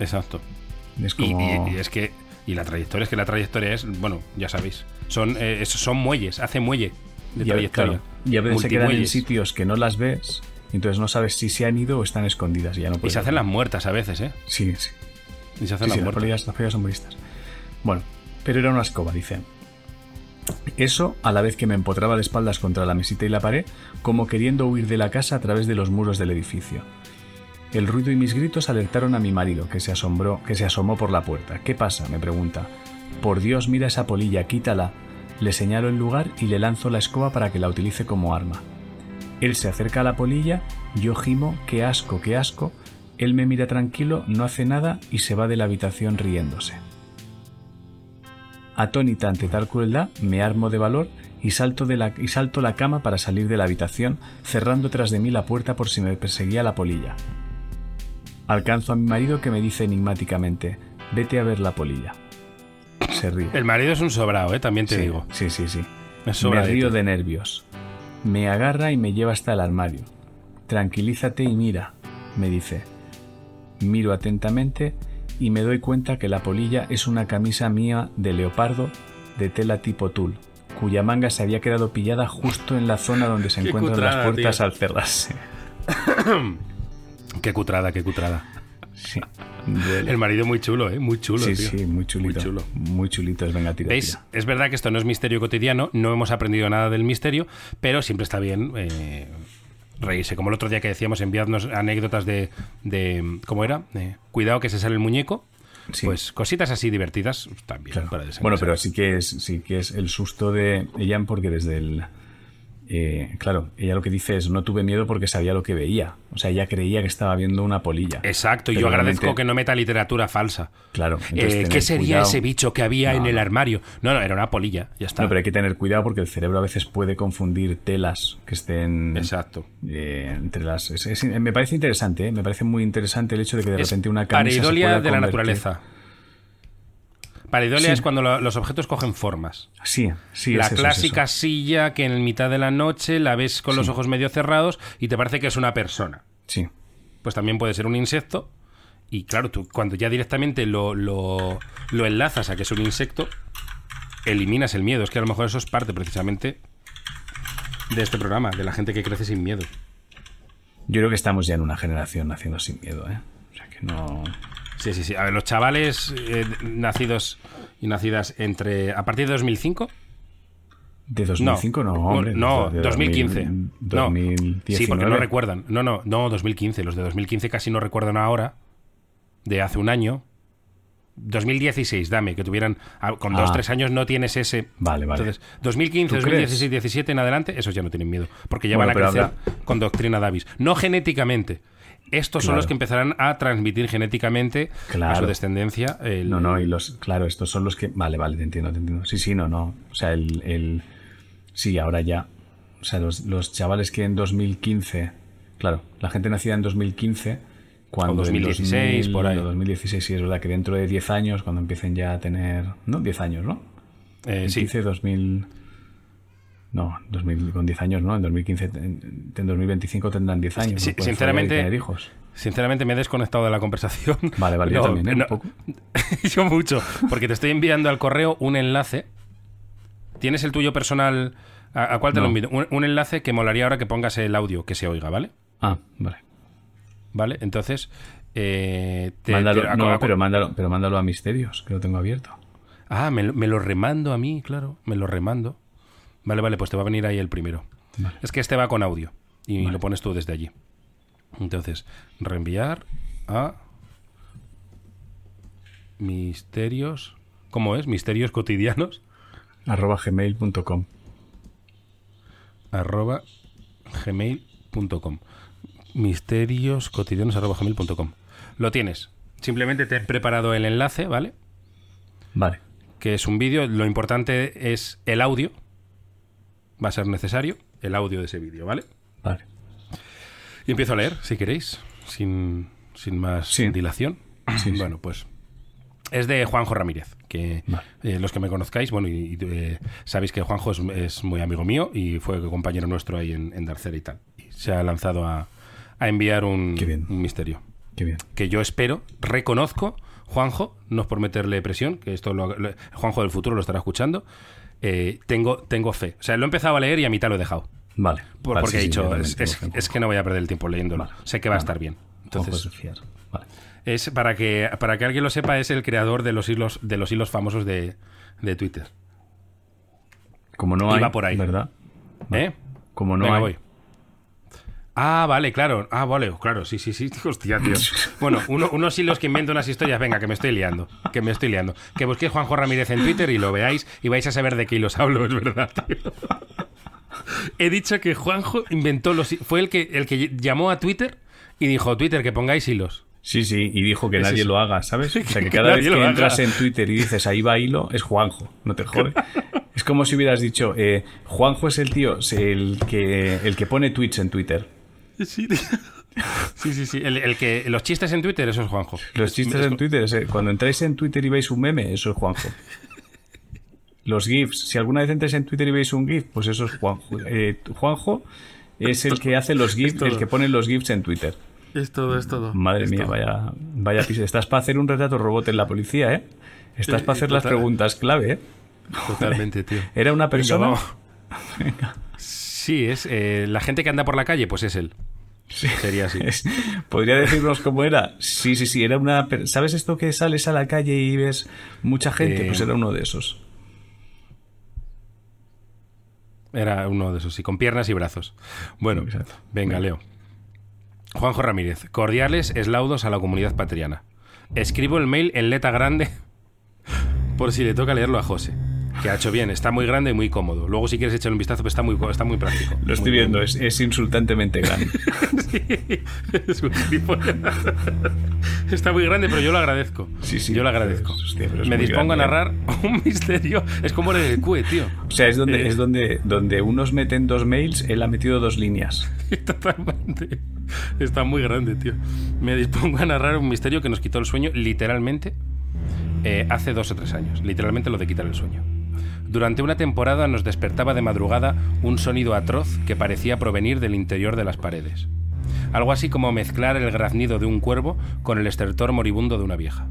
[SPEAKER 2] Exacto.
[SPEAKER 1] Es
[SPEAKER 2] Y,
[SPEAKER 1] como...
[SPEAKER 2] y- y es que. Y la trayectoria es que la trayectoria es. Bueno, ya sabéis. Son, eh, son muelles. Hace muelle de
[SPEAKER 1] y a,
[SPEAKER 2] trayectoria.
[SPEAKER 1] claro, y a veces se quedan en sitios que no las ves, entonces no sabes si se han ido o están escondidas y ya no
[SPEAKER 2] Y se hacen las muertas a veces, ¿eh?
[SPEAKER 1] Sí, sí.
[SPEAKER 2] Y se hacen
[SPEAKER 1] Sí,
[SPEAKER 2] las
[SPEAKER 1] sí, las
[SPEAKER 2] muertas.
[SPEAKER 1] polillas, las polillas son muy listas. Bueno, pero era una escoba, dice. Eso, a la vez que me empotraba de espaldas contra la mesita y la pared, como queriendo huir de la casa a través de los muros del edificio. El ruido y mis gritos alertaron a mi marido, que se asombró, que se asomó por la puerta. ¿Qué pasa? me pregunta. Por Dios, mira esa polilla, quítala. Le señalo el lugar y le lanzo la escoba para que la utilice como arma. Él se acerca a la polilla, yo gimo, qué asco, qué asco. Él me mira tranquilo, no hace nada y se va de la habitación riéndose. Atónita ante tal crueldad, me armo de valor y salto, de la, y salto la cama para salir de la habitación, cerrando tras de mí la puerta por si me perseguía la polilla. Alcanzo a mi marido que me dice enigmáticamente, vete a ver la polilla. Se ríe.
[SPEAKER 2] El marido es un sobrado, ¿eh? También te
[SPEAKER 1] sí,
[SPEAKER 2] digo.
[SPEAKER 1] Sí, sí, sí.
[SPEAKER 2] Es
[SPEAKER 1] Me río de nervios. Me agarra y me lleva hasta el armario. Tranquilízate y mira, me dice. Miro atentamente y me doy cuenta que la polilla es una camisa mía de leopardo de tela tipo tul, cuya manga se había quedado pillada justo en la zona donde se encuentran
[SPEAKER 2] cutrada,
[SPEAKER 1] las puertas
[SPEAKER 2] tío.
[SPEAKER 1] al cerrarse.
[SPEAKER 2] Qué cutrada, qué cutrada.
[SPEAKER 1] Sí.
[SPEAKER 2] El marido muy chulo, ¿eh? Muy chulo,
[SPEAKER 1] sí,
[SPEAKER 2] tío.
[SPEAKER 1] sí, muy chulito.
[SPEAKER 2] Muy chulo.
[SPEAKER 1] Muy chulito es venga, tira,
[SPEAKER 2] ¿Veis?
[SPEAKER 1] tira.
[SPEAKER 2] Es verdad que esto no es misterio cotidiano, no hemos aprendido nada del misterio, pero siempre está bien eh, reírse. Como el otro día que decíamos, enviadnos anécdotas de, de ¿cómo era? Cuidado que se sale el muñeco.
[SPEAKER 1] Sí.
[SPEAKER 2] Pues cositas así divertidas también.
[SPEAKER 1] Claro.
[SPEAKER 2] para.
[SPEAKER 1] Bueno, pero sí que es sí que es el susto de ella porque desde el eh, claro, ella lo que dice es no tuve miedo porque sabía lo que veía. O sea, ella creía que estaba viendo una polilla.
[SPEAKER 2] Exacto, y yo agradezco
[SPEAKER 1] realmente-
[SPEAKER 2] que no meta literatura falsa.
[SPEAKER 1] Claro.
[SPEAKER 2] Eh, ¿Qué sería
[SPEAKER 1] cuidado.
[SPEAKER 2] ese bicho que había
[SPEAKER 1] No,
[SPEAKER 2] en el armario? No, no, era una polilla, ya está.
[SPEAKER 1] No, pero hay que tener cuidado porque el cerebro a veces puede confundir telas que estén
[SPEAKER 2] Exacto.
[SPEAKER 1] eh, entre las. es- es- me parece interesante, ¿eh? me parece muy interesante el hecho de que de
[SPEAKER 2] Es
[SPEAKER 1] repente una camisa se
[SPEAKER 2] pareidolia
[SPEAKER 1] pueda
[SPEAKER 2] de la naturaleza. Pareidolia
[SPEAKER 1] Sí.
[SPEAKER 2] es cuando lo- los objetos cogen formas.
[SPEAKER 1] Sí, sí,
[SPEAKER 2] la
[SPEAKER 1] es eso, es
[SPEAKER 2] clásica
[SPEAKER 1] eso.
[SPEAKER 2] silla que en mitad de la noche la ves con los ojos medio cerrados y te parece que es una persona.
[SPEAKER 1] Sí,
[SPEAKER 2] Pues también puede ser un insecto. Y claro, tú cuando ya directamente lo, lo, lo enlazas a que es un insecto, eliminas el miedo. Es que a lo mejor eso es parte precisamente de este programa, de la gente que crece sin miedo.
[SPEAKER 1] yo creo que estamos ya en una generación naciendo sin miedo, ¿eh? O sea que no.
[SPEAKER 2] Sí, sí, sí. A ver, los chavales eh, nacidos y nacidas entre. a partir de 2005.
[SPEAKER 1] De 2005 no, hombre.
[SPEAKER 2] No,
[SPEAKER 1] de
[SPEAKER 2] 2015.
[SPEAKER 1] 2000,
[SPEAKER 2] No.
[SPEAKER 1] 2019.
[SPEAKER 2] Sí, porque no recuerdan. No, no, no, 2015. Los de 2015 casi no recuerdan ahora. De hace un año. 2016, dame, que tuvieran. ah, Con dos,
[SPEAKER 1] Ah.
[SPEAKER 2] tres años no tienes ese.
[SPEAKER 1] Vale, vale.
[SPEAKER 2] Entonces, 2015,
[SPEAKER 1] ¿Tú
[SPEAKER 2] 2016, 17 en adelante, esos ya no tienen miedo. Porque ya
[SPEAKER 1] Bueno,
[SPEAKER 2] van a crecer con doctrina Davis. No genéticamente. Estos son los que empezarán a transmitir genéticamente a su descendencia. el-
[SPEAKER 1] No, no, y los, claro, estos son los que. Vale, vale, te entiendo, te entiendo. Sí, sí, no, no. O sea, el. el sí, ahora ya. O sea, los, los chavales que en 2015. Claro, la gente nacida en 2015. Cuando
[SPEAKER 2] O 2016,
[SPEAKER 1] en 2000,
[SPEAKER 2] por ahí.
[SPEAKER 1] o 2016, sí, es verdad que dentro de 10 años, cuando empiecen ya a tener. ¿No? 10 años, ¿no?
[SPEAKER 2] eh, sí.
[SPEAKER 1] 15, 2000. No, 2000, con 10 años, ¿no? En 2015, en, en 2025 tendrán 10 años.
[SPEAKER 2] Sí,
[SPEAKER 1] no
[SPEAKER 2] sinceramente-
[SPEAKER 1] tener hijos.
[SPEAKER 2] Sinceramente me he desconectado de la conversación.
[SPEAKER 1] Vale, vale, yo también, ¿eh?
[SPEAKER 2] no,
[SPEAKER 1] Un poco.
[SPEAKER 2] yo mucho. Porque te estoy enviando al correo un enlace. ¿Tienes el tuyo personal? ¿A, a cuál te lo envío? Un, un enlace que molaría ahora que pongas el audio, que se oiga, ¿vale?
[SPEAKER 1] Ah, vale.
[SPEAKER 2] ¿Vale? Entonces. eh, te-
[SPEAKER 1] Mándalo,
[SPEAKER 2] te- a-
[SPEAKER 1] pero mándalo, pero mándalo a Misterios, que lo tengo abierto.
[SPEAKER 2] Ah, me lo remando a mí, claro. Me lo remando. Vale, vale, pues te va a venir ahí el primero.
[SPEAKER 1] Vale.
[SPEAKER 2] Es que este va con audio. Y
[SPEAKER 1] Vale.
[SPEAKER 2] lo pones tú desde allí. Entonces, reenviar a misterios. ¿Cómo es? Misterios cotidianos.
[SPEAKER 1] arroba gmail.com.
[SPEAKER 2] arroba gmail.com misterios cotidianos arroba gmail.com lo tienes simplemente te he preparado el enlace vale
[SPEAKER 1] Vale.
[SPEAKER 2] que es un vídeo lo importante es el audio va a ser necesario el audio de ese vídeo vale
[SPEAKER 1] Vale.
[SPEAKER 2] y empiezo a leer si queréis sin, sin más
[SPEAKER 1] Sí.
[SPEAKER 2] dilación
[SPEAKER 1] Sí, sí.
[SPEAKER 2] bueno pues es de Juanjo Ramírez, que
[SPEAKER 1] Vale.
[SPEAKER 2] eh, los que me conozcáis, bueno, y, y, eh, sabéis que Juanjo es, es muy amigo mío y fue compañero nuestro ahí en, en Darcera y tal. Y se ha lanzado a, a enviar un, un misterio.
[SPEAKER 1] Qué bien.
[SPEAKER 2] Que yo espero, reconozco, Juanjo, no es por meterle presión, que esto lo, lo- Juanjo del futuro lo estará escuchando, eh, tengo, tengo fe. O sea, lo he empezado a leer y a mitad lo he dejado.
[SPEAKER 1] Vale.
[SPEAKER 2] Por-
[SPEAKER 1] Vale,
[SPEAKER 2] porque
[SPEAKER 1] sí,
[SPEAKER 2] he dicho,
[SPEAKER 1] también
[SPEAKER 2] es, que no voy a perder el tiempo leyéndolo.
[SPEAKER 1] Vale.
[SPEAKER 2] Sé que va a estar bien. Entonces,
[SPEAKER 1] es. Vale.
[SPEAKER 2] para que, para que alguien lo sepa, es el creador de los hilos, de los hilos famosos de, de Twitter.
[SPEAKER 1] Como no
[SPEAKER 2] Y
[SPEAKER 1] hay.
[SPEAKER 2] va por ahí.
[SPEAKER 1] ¿Verdad?
[SPEAKER 2] ¿Eh?
[SPEAKER 1] Como no
[SPEAKER 2] Venga,
[SPEAKER 1] hay.
[SPEAKER 2] voy. Ah, vale, claro. Ah, vale, claro, sí, sí, sí. Hostia, tío. Bueno, uno- unos hilos que inventan unas historias. Venga, que me estoy liando. Que me estoy liando. Que busquéis Juanjo Ramírez en Twitter y lo veáis y vais a saber de qué hilos hablo, es verdad, tío. He dicho que Juanjo inventó los Fue el que, el que llamó a Twitter y dijo, Twitter, que pongáis hilos.
[SPEAKER 1] Sí, sí, y dijo que nadie
[SPEAKER 2] es-
[SPEAKER 1] lo haga, ¿sabes? O sea, que cada vez que entras en Twitter y dices ahí va hilo, es Juanjo, no te jode. Es como si hubieras dicho, eh, Juanjo es el tío, es el que, el que pone tweets en Twitter.
[SPEAKER 2] Sí, sí, sí. sí. El, el que, los chistes en Twitter, eso es Juanjo.
[SPEAKER 1] Los
[SPEAKER 2] Es-
[SPEAKER 1] chistes
[SPEAKER 2] es-
[SPEAKER 1] en Twitter, ese- cuando entráis en Twitter y veis un meme, eso es Juanjo. Los GIFs, si alguna vez entráis en Twitter y veis un GIF, pues eso es Juanjo. Eh, Juanjo es el que hace los GIFs, el que pone los GIFs en Twitter.
[SPEAKER 2] Es todo, es todo.
[SPEAKER 1] Madre
[SPEAKER 2] Es
[SPEAKER 1] mía,
[SPEAKER 2] todo.
[SPEAKER 1] vaya, vaya pis- Estás para hacer un retrato robot en la policía, ¿eh? Estás para hacer las preguntas clave, ¿eh?
[SPEAKER 2] Totalmente, tío.
[SPEAKER 1] ¿Era una
[SPEAKER 2] Venga,
[SPEAKER 1] persona?
[SPEAKER 2] vamos. Sí, es eh, la gente que anda por la calle, pues es él. Sería así.
[SPEAKER 1] ¿Podría decirnos cómo era? Sí, sí, sí, era una... ¿Sabes esto que sales a la calle y ves mucha gente?
[SPEAKER 2] Eh,
[SPEAKER 1] Pues era uno de esos.
[SPEAKER 2] Era uno de esos, sí, con piernas y brazos. Bueno,
[SPEAKER 1] Exacto.
[SPEAKER 2] venga, Leo. Juanjo Ramírez, cordiales eslaudos a la comunidad patriana. Escribo el mail en letra grande por si le toca leerlo a José. Que ha hecho bien, está muy grande y muy cómodo. Luego, si quieres echarle un vistazo, pues está muy, está muy práctico.
[SPEAKER 1] Lo estoy
[SPEAKER 2] Muy-
[SPEAKER 1] viendo, es, es insultantemente grande.
[SPEAKER 2] Es un. Está muy grande, pero yo lo agradezco.
[SPEAKER 1] Sí, sí.
[SPEAKER 2] Yo lo agradezco.
[SPEAKER 1] Hostia, pero es
[SPEAKER 2] Me dispongo
[SPEAKER 1] grande,
[SPEAKER 2] a narrar un misterio. Es como el CUE, tío.
[SPEAKER 1] O sea, es donde,
[SPEAKER 2] Eh.
[SPEAKER 1] es donde, donde unos meten dos mails, él ha metido dos líneas.
[SPEAKER 2] Totalmente. Está muy grande, tío. Me dispongo a narrar un misterio que nos quitó el sueño, literalmente, eh, hace dos o tres años. Literalmente lo de quitar el sueño. Durante una temporada nos despertaba de madrugada un sonido atroz que parecía provenir del interior de las paredes. Algo así como mezclar el graznido de un cuervo con el estertor moribundo de una vieja.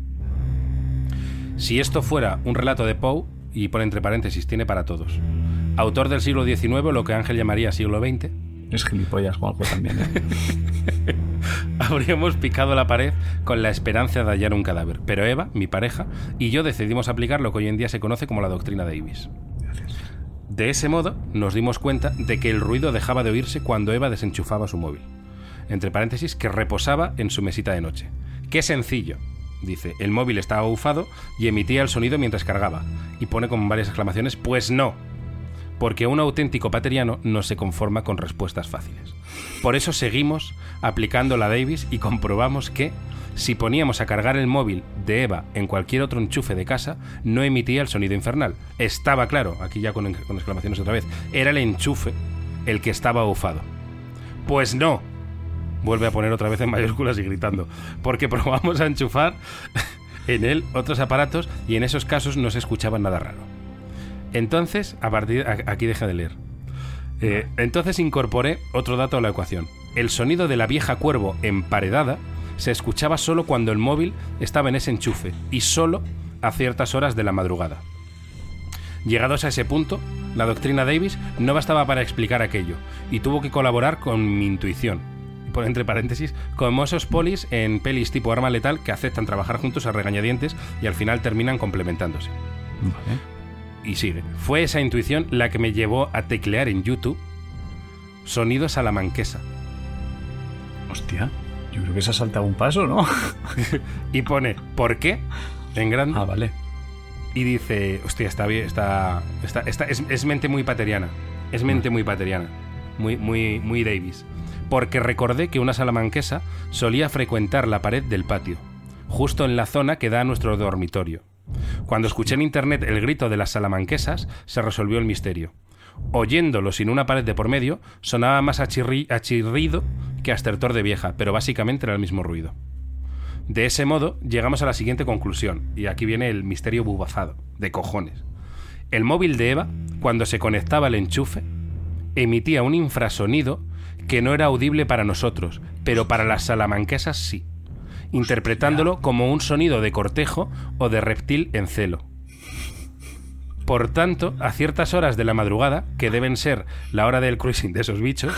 [SPEAKER 2] Si esto fuera un relato de Poe, y pone entre paréntesis, tiene para todos. Autor del siglo XIX, lo que Ángel llamaría siglo XX,
[SPEAKER 1] Es gilipollas, Juanjo, también. ¿eh?
[SPEAKER 2] Habríamos picado la pared con la esperanza de hallar un cadáver, pero Eva, mi pareja, y yo decidimos aplicar lo que hoy en día se conoce como la doctrina Davis. De ese modo, nos dimos cuenta de que el ruido dejaba de oírse cuando Eva desenchufaba su móvil. Entre paréntesis, que reposaba en su mesita de noche. ¡Qué sencillo! Dice, el móvil estaba bufado y emitía el sonido mientras cargaba. Y pone con varias exclamaciones, pues no. Porque un auténtico pateriano no se conforma con respuestas fáciles. Por eso seguimos aplicando la Davis y comprobamos que si poníamos a cargar el móvil de Eva en cualquier otro enchufe de casa, no emitía el sonido infernal. Estaba claro, aquí ya con, exclamaciones otra vez, era el enchufe el que estaba bufado. Pues no, vuelve a poner otra vez en mayúsculas y gritando, porque probamos a enchufar en él otros aparatos y en esos casos no se escuchaba nada raro. Entonces, a partir aquí deja de leer. Eh, entonces incorporé otro dato a la ecuación. El sonido de la vieja cuervo emparedada se escuchaba solo cuando el móvil estaba en ese enchufe y solo a ciertas horas de la madrugada. Llegados a ese punto, la doctrina Davis no bastaba para explicar aquello y tuvo que colaborar con mi intuición. Por entre paréntesis, como esos polis en pelis tipo arma letal que aceptan trabajar juntos a regañadientes y al final terminan complementándose. Y sigue. Fue esa intuición la que me llevó a teclear en YouTube sonido salamanquesa.
[SPEAKER 1] Hostia. Yo creo que se ha saltado un paso, ¿no?
[SPEAKER 2] y pone, ¿por qué? En grande.
[SPEAKER 1] Ah, vale.
[SPEAKER 2] Y dice, hostia, está bien, está. está, está es, es, mente muy pateriana. Es mente muy pateriana. Muy, muy, muy Davis. Porque recordé que una salamanquesa solía frecuentar la pared del patio, justo en la zona que da a nuestro dormitorio. Cuando escuché en internet el grito de las salamanquesas, se resolvió el misterio. Oyéndolo sin una pared de por medio, sonaba más achirri achirrido que astertor de vieja, pero básicamente era el mismo ruido. De ese modo, llegamos a la siguiente conclusión, y aquí viene el misterio bubazado, de cojones. El móvil de Eva, cuando se conectaba al enchufe, emitía un infrasonido que no era audible para nosotros, pero para las salamanquesas sí, interpretándolo como un sonido de cortejo o de reptil en celo. Por tanto, a ciertas horas de la madrugada, que deben ser la hora del cruising de esos bichos,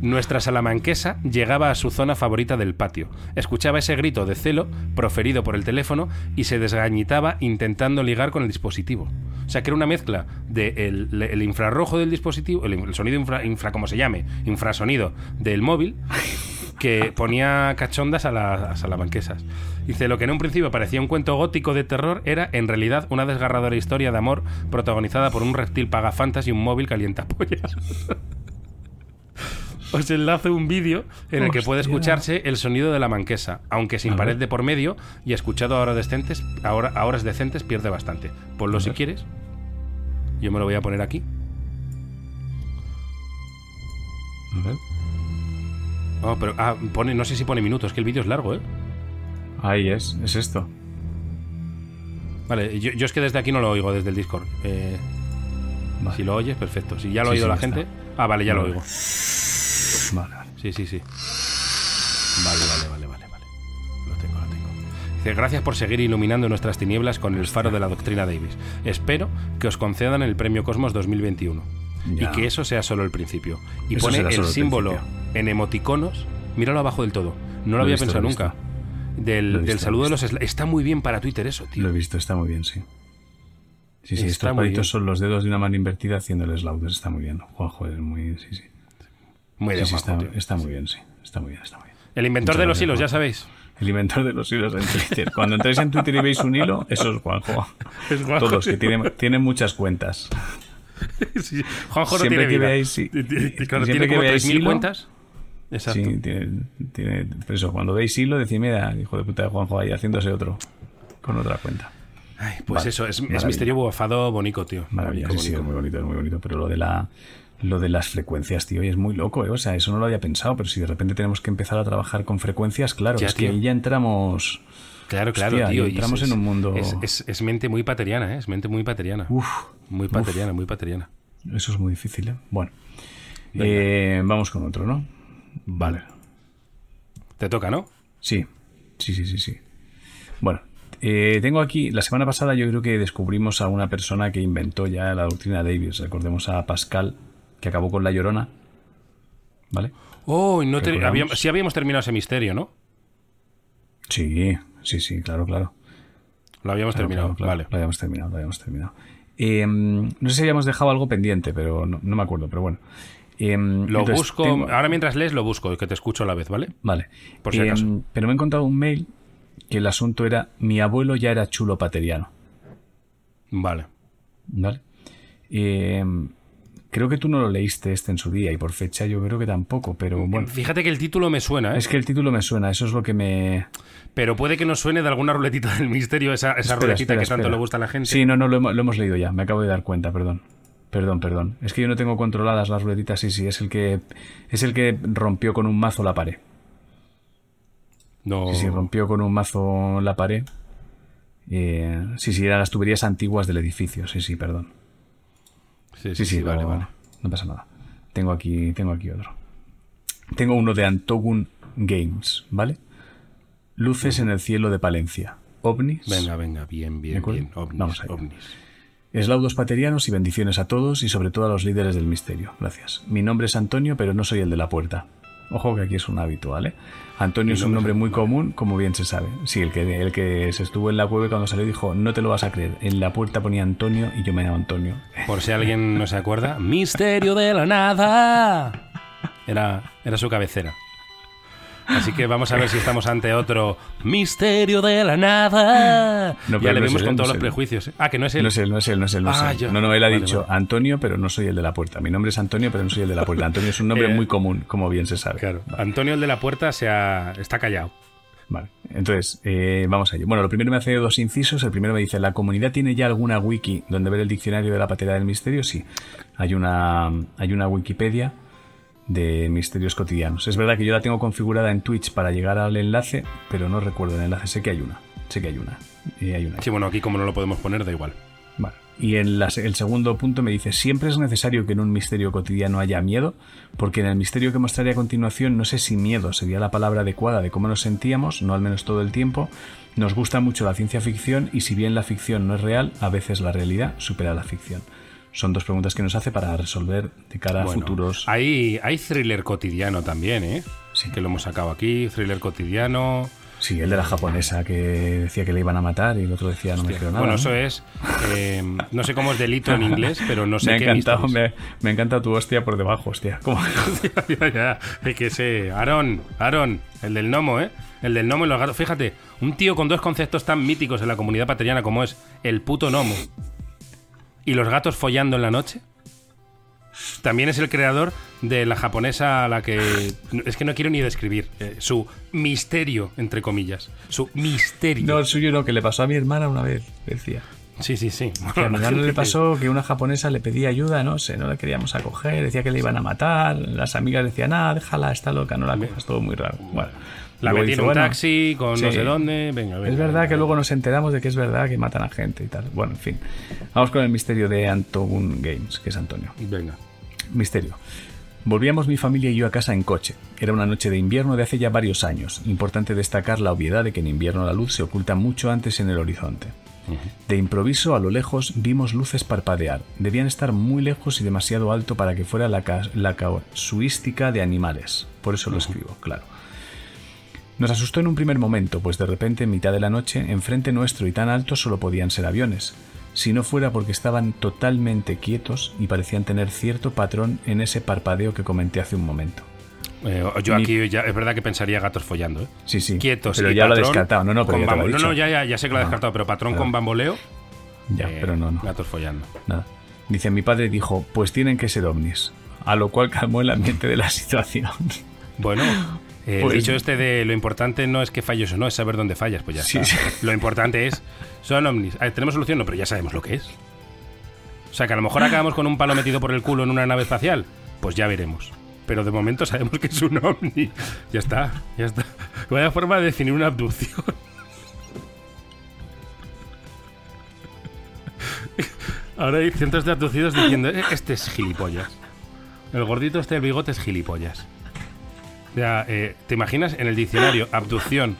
[SPEAKER 2] nuestra salamanquesa llegaba a su zona favorita del patio, escuchaba ese grito de celo proferido por el teléfono y se desgañitaba intentando ligar con el dispositivo. O sea que era una mezcla del de el infrarrojo del dispositivo, el, el sonido infra, infra, como se llame, infrasonido del móvil, que ponía cachondas a las salamanquesas. Dice, lo que en un principio parecía un cuento gótico de terror era en realidad una desgarradora historia de amor protagonizada por un reptil pagafantas y un móvil calientapollas. Os enlazo un vídeo en el que puede escucharse el sonido de la manquesa, aunque sin pared de por medio y escuchado a horas decentes, a horas decentes pierde bastante. Ponlo si quieres. Yo me lo voy a poner aquí.
[SPEAKER 1] A ver.
[SPEAKER 2] Oh, pero, ah, pone, no sé si pone minutos, que el vídeo es largo, ¿eh?
[SPEAKER 1] Ahí es, es esto.
[SPEAKER 2] Vale, yo, yo, es que desde aquí no lo oigo, desde el Discord. Eh, vale. Si lo oyes, perfecto. Si ya lo ha sí, oído sí, la gente. Está. Ah, vale, ya vale. lo oigo.
[SPEAKER 1] Vale.
[SPEAKER 2] Sí, sí, sí. Vale, vale, vale, vale, vale. Lo tengo, lo tengo. Dice, gracias por seguir iluminando nuestras tinieblas con el faro de la doctrina Davis. Espero que os concedan el premio Cosmos 2021. Ya. Y que eso sea solo el principio. Y
[SPEAKER 1] eso
[SPEAKER 2] pone el símbolo
[SPEAKER 1] el
[SPEAKER 2] en emoticonos. Míralo abajo del todo. No lo,
[SPEAKER 1] lo
[SPEAKER 2] había
[SPEAKER 1] visto,
[SPEAKER 2] pensado nunca. Del,
[SPEAKER 1] visto,
[SPEAKER 2] del saludo de los... Está muy bien para Twitter eso, tío.
[SPEAKER 1] Lo he visto, está muy bien, sí. Sí, sí,
[SPEAKER 2] Está
[SPEAKER 1] estos palitos son los dedos de una mano invertida haciendo el slaughter. Está muy bien. Juanjo es muy. Sí, sí.
[SPEAKER 2] Muy de
[SPEAKER 1] Sí, sí,
[SPEAKER 2] majo,
[SPEAKER 1] está,
[SPEAKER 2] tío.
[SPEAKER 1] está muy bien, sí. Está muy bien, está muy bien.
[SPEAKER 2] El inventor
[SPEAKER 1] Muchas
[SPEAKER 2] de los
[SPEAKER 1] gracias,
[SPEAKER 2] hilos, ya sabéis.
[SPEAKER 1] El inventor de los hilos en Twitter. Cuando entráis en Twitter y veis un hilo, eso es Juanjo.
[SPEAKER 2] Es Juanjo,
[SPEAKER 1] Todos,
[SPEAKER 2] sí.
[SPEAKER 1] que tienen, tienen muchas cuentas.
[SPEAKER 2] Sí, Juanjo no
[SPEAKER 1] Siempre
[SPEAKER 2] tiene
[SPEAKER 1] que
[SPEAKER 2] vida.
[SPEAKER 1] veáis, sí.
[SPEAKER 2] Claro,
[SPEAKER 1] Siempre
[SPEAKER 2] tiene como
[SPEAKER 1] veáis
[SPEAKER 2] 3.000
[SPEAKER 1] hilo-
[SPEAKER 2] cuentas. Exacto.
[SPEAKER 1] Sí, tiene, tiene, por eso, cuando veis hilo, decid, mira, hijo de puta de Juanjo ahí haciéndose otro. Con otra cuenta.
[SPEAKER 2] Ay, pues
[SPEAKER 1] Vale,
[SPEAKER 2] eso, es, misterio bufado bonico, tío.
[SPEAKER 1] Maravilla,
[SPEAKER 2] Bonico,
[SPEAKER 1] sí,
[SPEAKER 2] bonico.
[SPEAKER 1] muy bonito, es muy bonito. Pero lo de la lo de las frecuencias, tío, y es muy loco, ¿eh? O sea, eso no lo había pensado, pero si de repente tenemos que empezar a trabajar con frecuencias, claro,
[SPEAKER 2] Ya,
[SPEAKER 1] es
[SPEAKER 2] tío.
[SPEAKER 1] que ahí ya entramos.
[SPEAKER 2] Claro, claro,
[SPEAKER 1] Hostia,
[SPEAKER 2] tío.
[SPEAKER 1] y entramos
[SPEAKER 2] es-
[SPEAKER 1] en un mundo-
[SPEAKER 2] Es, es- es mente muy pateriana, ¿eh? Es mente muy pateriana.
[SPEAKER 1] Uf,
[SPEAKER 2] muy pateriana, muy pateriana.
[SPEAKER 1] eso es muy difícil, ¿eh? Bueno, eh, vamos con otro, ¿no?
[SPEAKER 2] Vale. Te toca, ¿no?
[SPEAKER 1] Sí, sí, sí, sí, sí. Bueno, eh, tengo aquí, la semana pasada yo creo que descubrimos a una persona que inventó ya la doctrina Davis. Recordemos a Pascal, que acabó con la llorona. ¿Vale?
[SPEAKER 2] Oh, no te, sí habíamos terminado ese misterio, ¿no?
[SPEAKER 1] Sí, sí, sí, claro, claro.
[SPEAKER 2] Lo habíamos
[SPEAKER 1] Claro,
[SPEAKER 2] terminado,
[SPEAKER 1] claro, claro.
[SPEAKER 2] vale.
[SPEAKER 1] Lo habíamos terminado, lo habíamos terminado. Eh, no sé si habíamos dejado algo pendiente, pero no, no me acuerdo, pero bueno. Eh,
[SPEAKER 2] Lo
[SPEAKER 1] entonces,
[SPEAKER 2] busco.
[SPEAKER 1] tengo-
[SPEAKER 2] Ahora mientras lees, lo busco, que te escucho a la vez, ¿vale?
[SPEAKER 1] Vale.
[SPEAKER 2] Por si
[SPEAKER 1] Eh,
[SPEAKER 2] acaso.
[SPEAKER 1] pero me he encontrado un mail que el asunto era mi abuelo ya era chulo pateriano.
[SPEAKER 2] Vale.
[SPEAKER 1] ¿Vale? Eh, creo que tú no lo leíste este en su día y por fecha yo creo que tampoco, pero bueno.
[SPEAKER 2] Fíjate que el título me suena, ¿eh?
[SPEAKER 1] Es que el título me suena, eso es lo que me...
[SPEAKER 2] Pero puede que nos suene de alguna ruletita del misterio, esa, esa
[SPEAKER 1] Espera,
[SPEAKER 2] ruletita
[SPEAKER 1] espera,
[SPEAKER 2] que tanto le gusta a la gente.
[SPEAKER 1] Sí, no, no, lo hemos, lo hemos leído ya, me acabo de dar cuenta, perdón. Perdón, perdón. Es que yo no tengo controladas las ruletitas, sí, sí, es el que es el que rompió con un mazo la pared.
[SPEAKER 2] No.
[SPEAKER 1] Sí, sí, rompió con un mazo la pared. Eh, sí, sí, eran las tuberías antiguas del edificio, sí, sí, perdón.
[SPEAKER 2] Sí,
[SPEAKER 1] Sí, sí,
[SPEAKER 2] vale, vale.
[SPEAKER 1] No pasa nada. Tengo aquí, tengo aquí otro. Tengo uno de Antogun Games, ¿vale? Luces en el cielo de Palencia. OVNIs.
[SPEAKER 2] Venga, venga, bien,
[SPEAKER 1] ¿De
[SPEAKER 2] bien, bien. Ovnis,
[SPEAKER 1] Vamos allá.
[SPEAKER 2] ovnis.
[SPEAKER 1] Eslaudos paterianos y bendiciones a todos y sobre todo a los líderes del misterio. Gracias. Mi nombre es Antonio, pero no soy el de la puerta. Ojo que aquí es un habitual, ¿eh? Antonio es un nombre muy común, como bien se sabe. Sí, el que, el que se estuvo en la cueva cuando salió dijo, no te lo vas a creer. En la puerta ponía Antonio y yo me llamo Antonio.
[SPEAKER 2] Por si alguien no se acuerda, Misterio de la Nada. Era, era su cabecera. Así que vamos a ver si estamos ante otro Misterio de la Nada.
[SPEAKER 1] No,
[SPEAKER 2] ya le
[SPEAKER 1] no es
[SPEAKER 2] vemos
[SPEAKER 1] él,
[SPEAKER 2] con todos
[SPEAKER 1] es
[SPEAKER 2] los
[SPEAKER 1] él.
[SPEAKER 2] prejuicios. ¿eh? Ah, que no es él.
[SPEAKER 1] No es él, no es él, no es él, no es
[SPEAKER 2] Ah,
[SPEAKER 1] él.
[SPEAKER 2] yo-
[SPEAKER 1] No, no, él ha
[SPEAKER 2] vale,
[SPEAKER 1] dicho
[SPEAKER 2] vale.
[SPEAKER 1] Antonio, pero no soy el de la puerta. Mi nombre es Antonio, pero no soy el de la puerta. Antonio es un nombre
[SPEAKER 2] Eh,
[SPEAKER 1] muy común, como bien se sabe.
[SPEAKER 2] Claro. Antonio, el de la puerta, se ha- está callado.
[SPEAKER 1] Vale, entonces, eh, vamos allá. Bueno, lo primero me hace dos incisos. El primero me dice, ¿la comunidad tiene ya alguna wiki donde ver el diccionario de la patera del misterio? Sí, hay una, hay una Wikipedia de misterios cotidianos. Es verdad que yo la tengo configurada en Twitch para llegar al enlace, pero no recuerdo el enlace. Sé que hay una, sé que hay una. Eh, hay una.
[SPEAKER 2] Sí, bueno, aquí como no lo podemos poner, da igual.
[SPEAKER 1] Vale. Y en la- el segundo punto me dice, siempre es necesario que en un misterio cotidiano haya miedo, porque en el misterio que mostraré a continuación no sé si miedo sería la palabra adecuada de cómo nos sentíamos, no al menos todo el tiempo. Nos gusta mucho la ciencia ficción y si bien la ficción no es real, a veces la realidad supera la ficción. Son dos preguntas que nos hace para resolver de cara a futuros.
[SPEAKER 2] Hay, hay thriller cotidiano también, ¿eh?
[SPEAKER 1] Sí.
[SPEAKER 2] Que lo hemos sacado aquí, thriller cotidiano.
[SPEAKER 1] Sí, el de la japonesa que decía que le iban a matar y el otro decía no me creo nada.
[SPEAKER 2] bueno,
[SPEAKER 1] ¿no?
[SPEAKER 2] eso es. eh, no sé cómo es delito en inglés, pero no sé
[SPEAKER 1] me ha
[SPEAKER 2] qué
[SPEAKER 1] encantado, me, me encanta tu hostia por debajo, hostia. ¿Cómo?
[SPEAKER 2] ya, ya, es que sé. Aarón, Aarón, el del gnomo, ¿eh? El del gnomo y los gatos. Fíjate, un tío con dos conceptos tan míticos en la comunidad pateriana como es el puto gnomo y los gatos follando en la noche. También es el creador de la japonesa a la que. Es que no quiero ni describir. eh, su misterio, entre comillas. Su misterio.
[SPEAKER 1] No, el suyo no, que le pasó a mi hermana una vez, decía.
[SPEAKER 2] Sí, sí, sí.
[SPEAKER 1] Que a mi
[SPEAKER 2] Bueno, gente
[SPEAKER 1] le pasó que una japonesa le pedía ayuda, no sé, no la queríamos acoger, decía que le iban a matar, las amigas decían, ah, déjala, está loca, no la cojas, todo muy raro. Bueno,
[SPEAKER 2] La metí en un
[SPEAKER 1] bueno,
[SPEAKER 2] taxi con no sé dónde. Venga, venga.
[SPEAKER 1] Es verdad
[SPEAKER 2] venga.
[SPEAKER 1] que luego nos enteramos de que es verdad que matan a gente y tal. Bueno, en fin. Vamos con el misterio de Antogun Games, que es Antonio.
[SPEAKER 2] Venga.
[SPEAKER 1] Misterio. Volvíamos mi familia y yo a casa en coche. Era una noche de invierno de hace ya varios años. Importante destacar la obviedad de que en invierno la luz se oculta mucho antes en el horizonte. De improviso, a lo lejos, vimos luces parpadear. Debían estar muy lejos y demasiado alto para que fuera la, ca- la casuística de animales. Por eso lo escribo, claro. Nos asustó en un primer momento, pues de repente, en mitad de la noche, enfrente nuestro y tan alto solo podían ser aviones. Si no fuera porque estaban totalmente quietos y parecían tener cierto patrón en ese parpadeo que comenté hace un momento.
[SPEAKER 2] Eh, yo
[SPEAKER 1] Mi-
[SPEAKER 2] aquí ya es verdad que pensaría gatos follando, ¿eh?
[SPEAKER 1] Sí, sí.
[SPEAKER 2] Quietos.
[SPEAKER 1] Pero
[SPEAKER 2] y
[SPEAKER 1] ya lo he descartado. No, no, pero ya te lo he
[SPEAKER 2] No, no, ya, ya, ya sé que lo he descartado, pero patrón
[SPEAKER 1] Claro.
[SPEAKER 2] con bamboleo.
[SPEAKER 1] Ya,
[SPEAKER 2] eh,
[SPEAKER 1] pero no, no.
[SPEAKER 2] Gatos follando.
[SPEAKER 1] Nada. Dice, mi padre dijo, pues tienen que ser ovnis. A lo cual calmó el ambiente de la situación.
[SPEAKER 2] Bueno, eh,
[SPEAKER 1] Pues-
[SPEAKER 2] dicho este de lo importante no es que falles o no, es saber dónde fallas, pues ya
[SPEAKER 1] Sí,
[SPEAKER 2] está.
[SPEAKER 1] sí.
[SPEAKER 2] Lo importante es, son ovnis. Ver, ¿Tenemos solución? No, pero ya sabemos lo que es. O sea, que a lo mejor acabamos con un palo metido por el culo en una nave espacial. Pues ya veremos. Pero de momento sabemos que es un ovni. Ya está, ya está. Vaya forma de definir una abducción. Ahora hay cientos de abducidos diciendo, "Eh, este es gilipollas. El gordito este del bigote es gilipollas. O sea, eh, ¿te imaginas en el diccionario abducción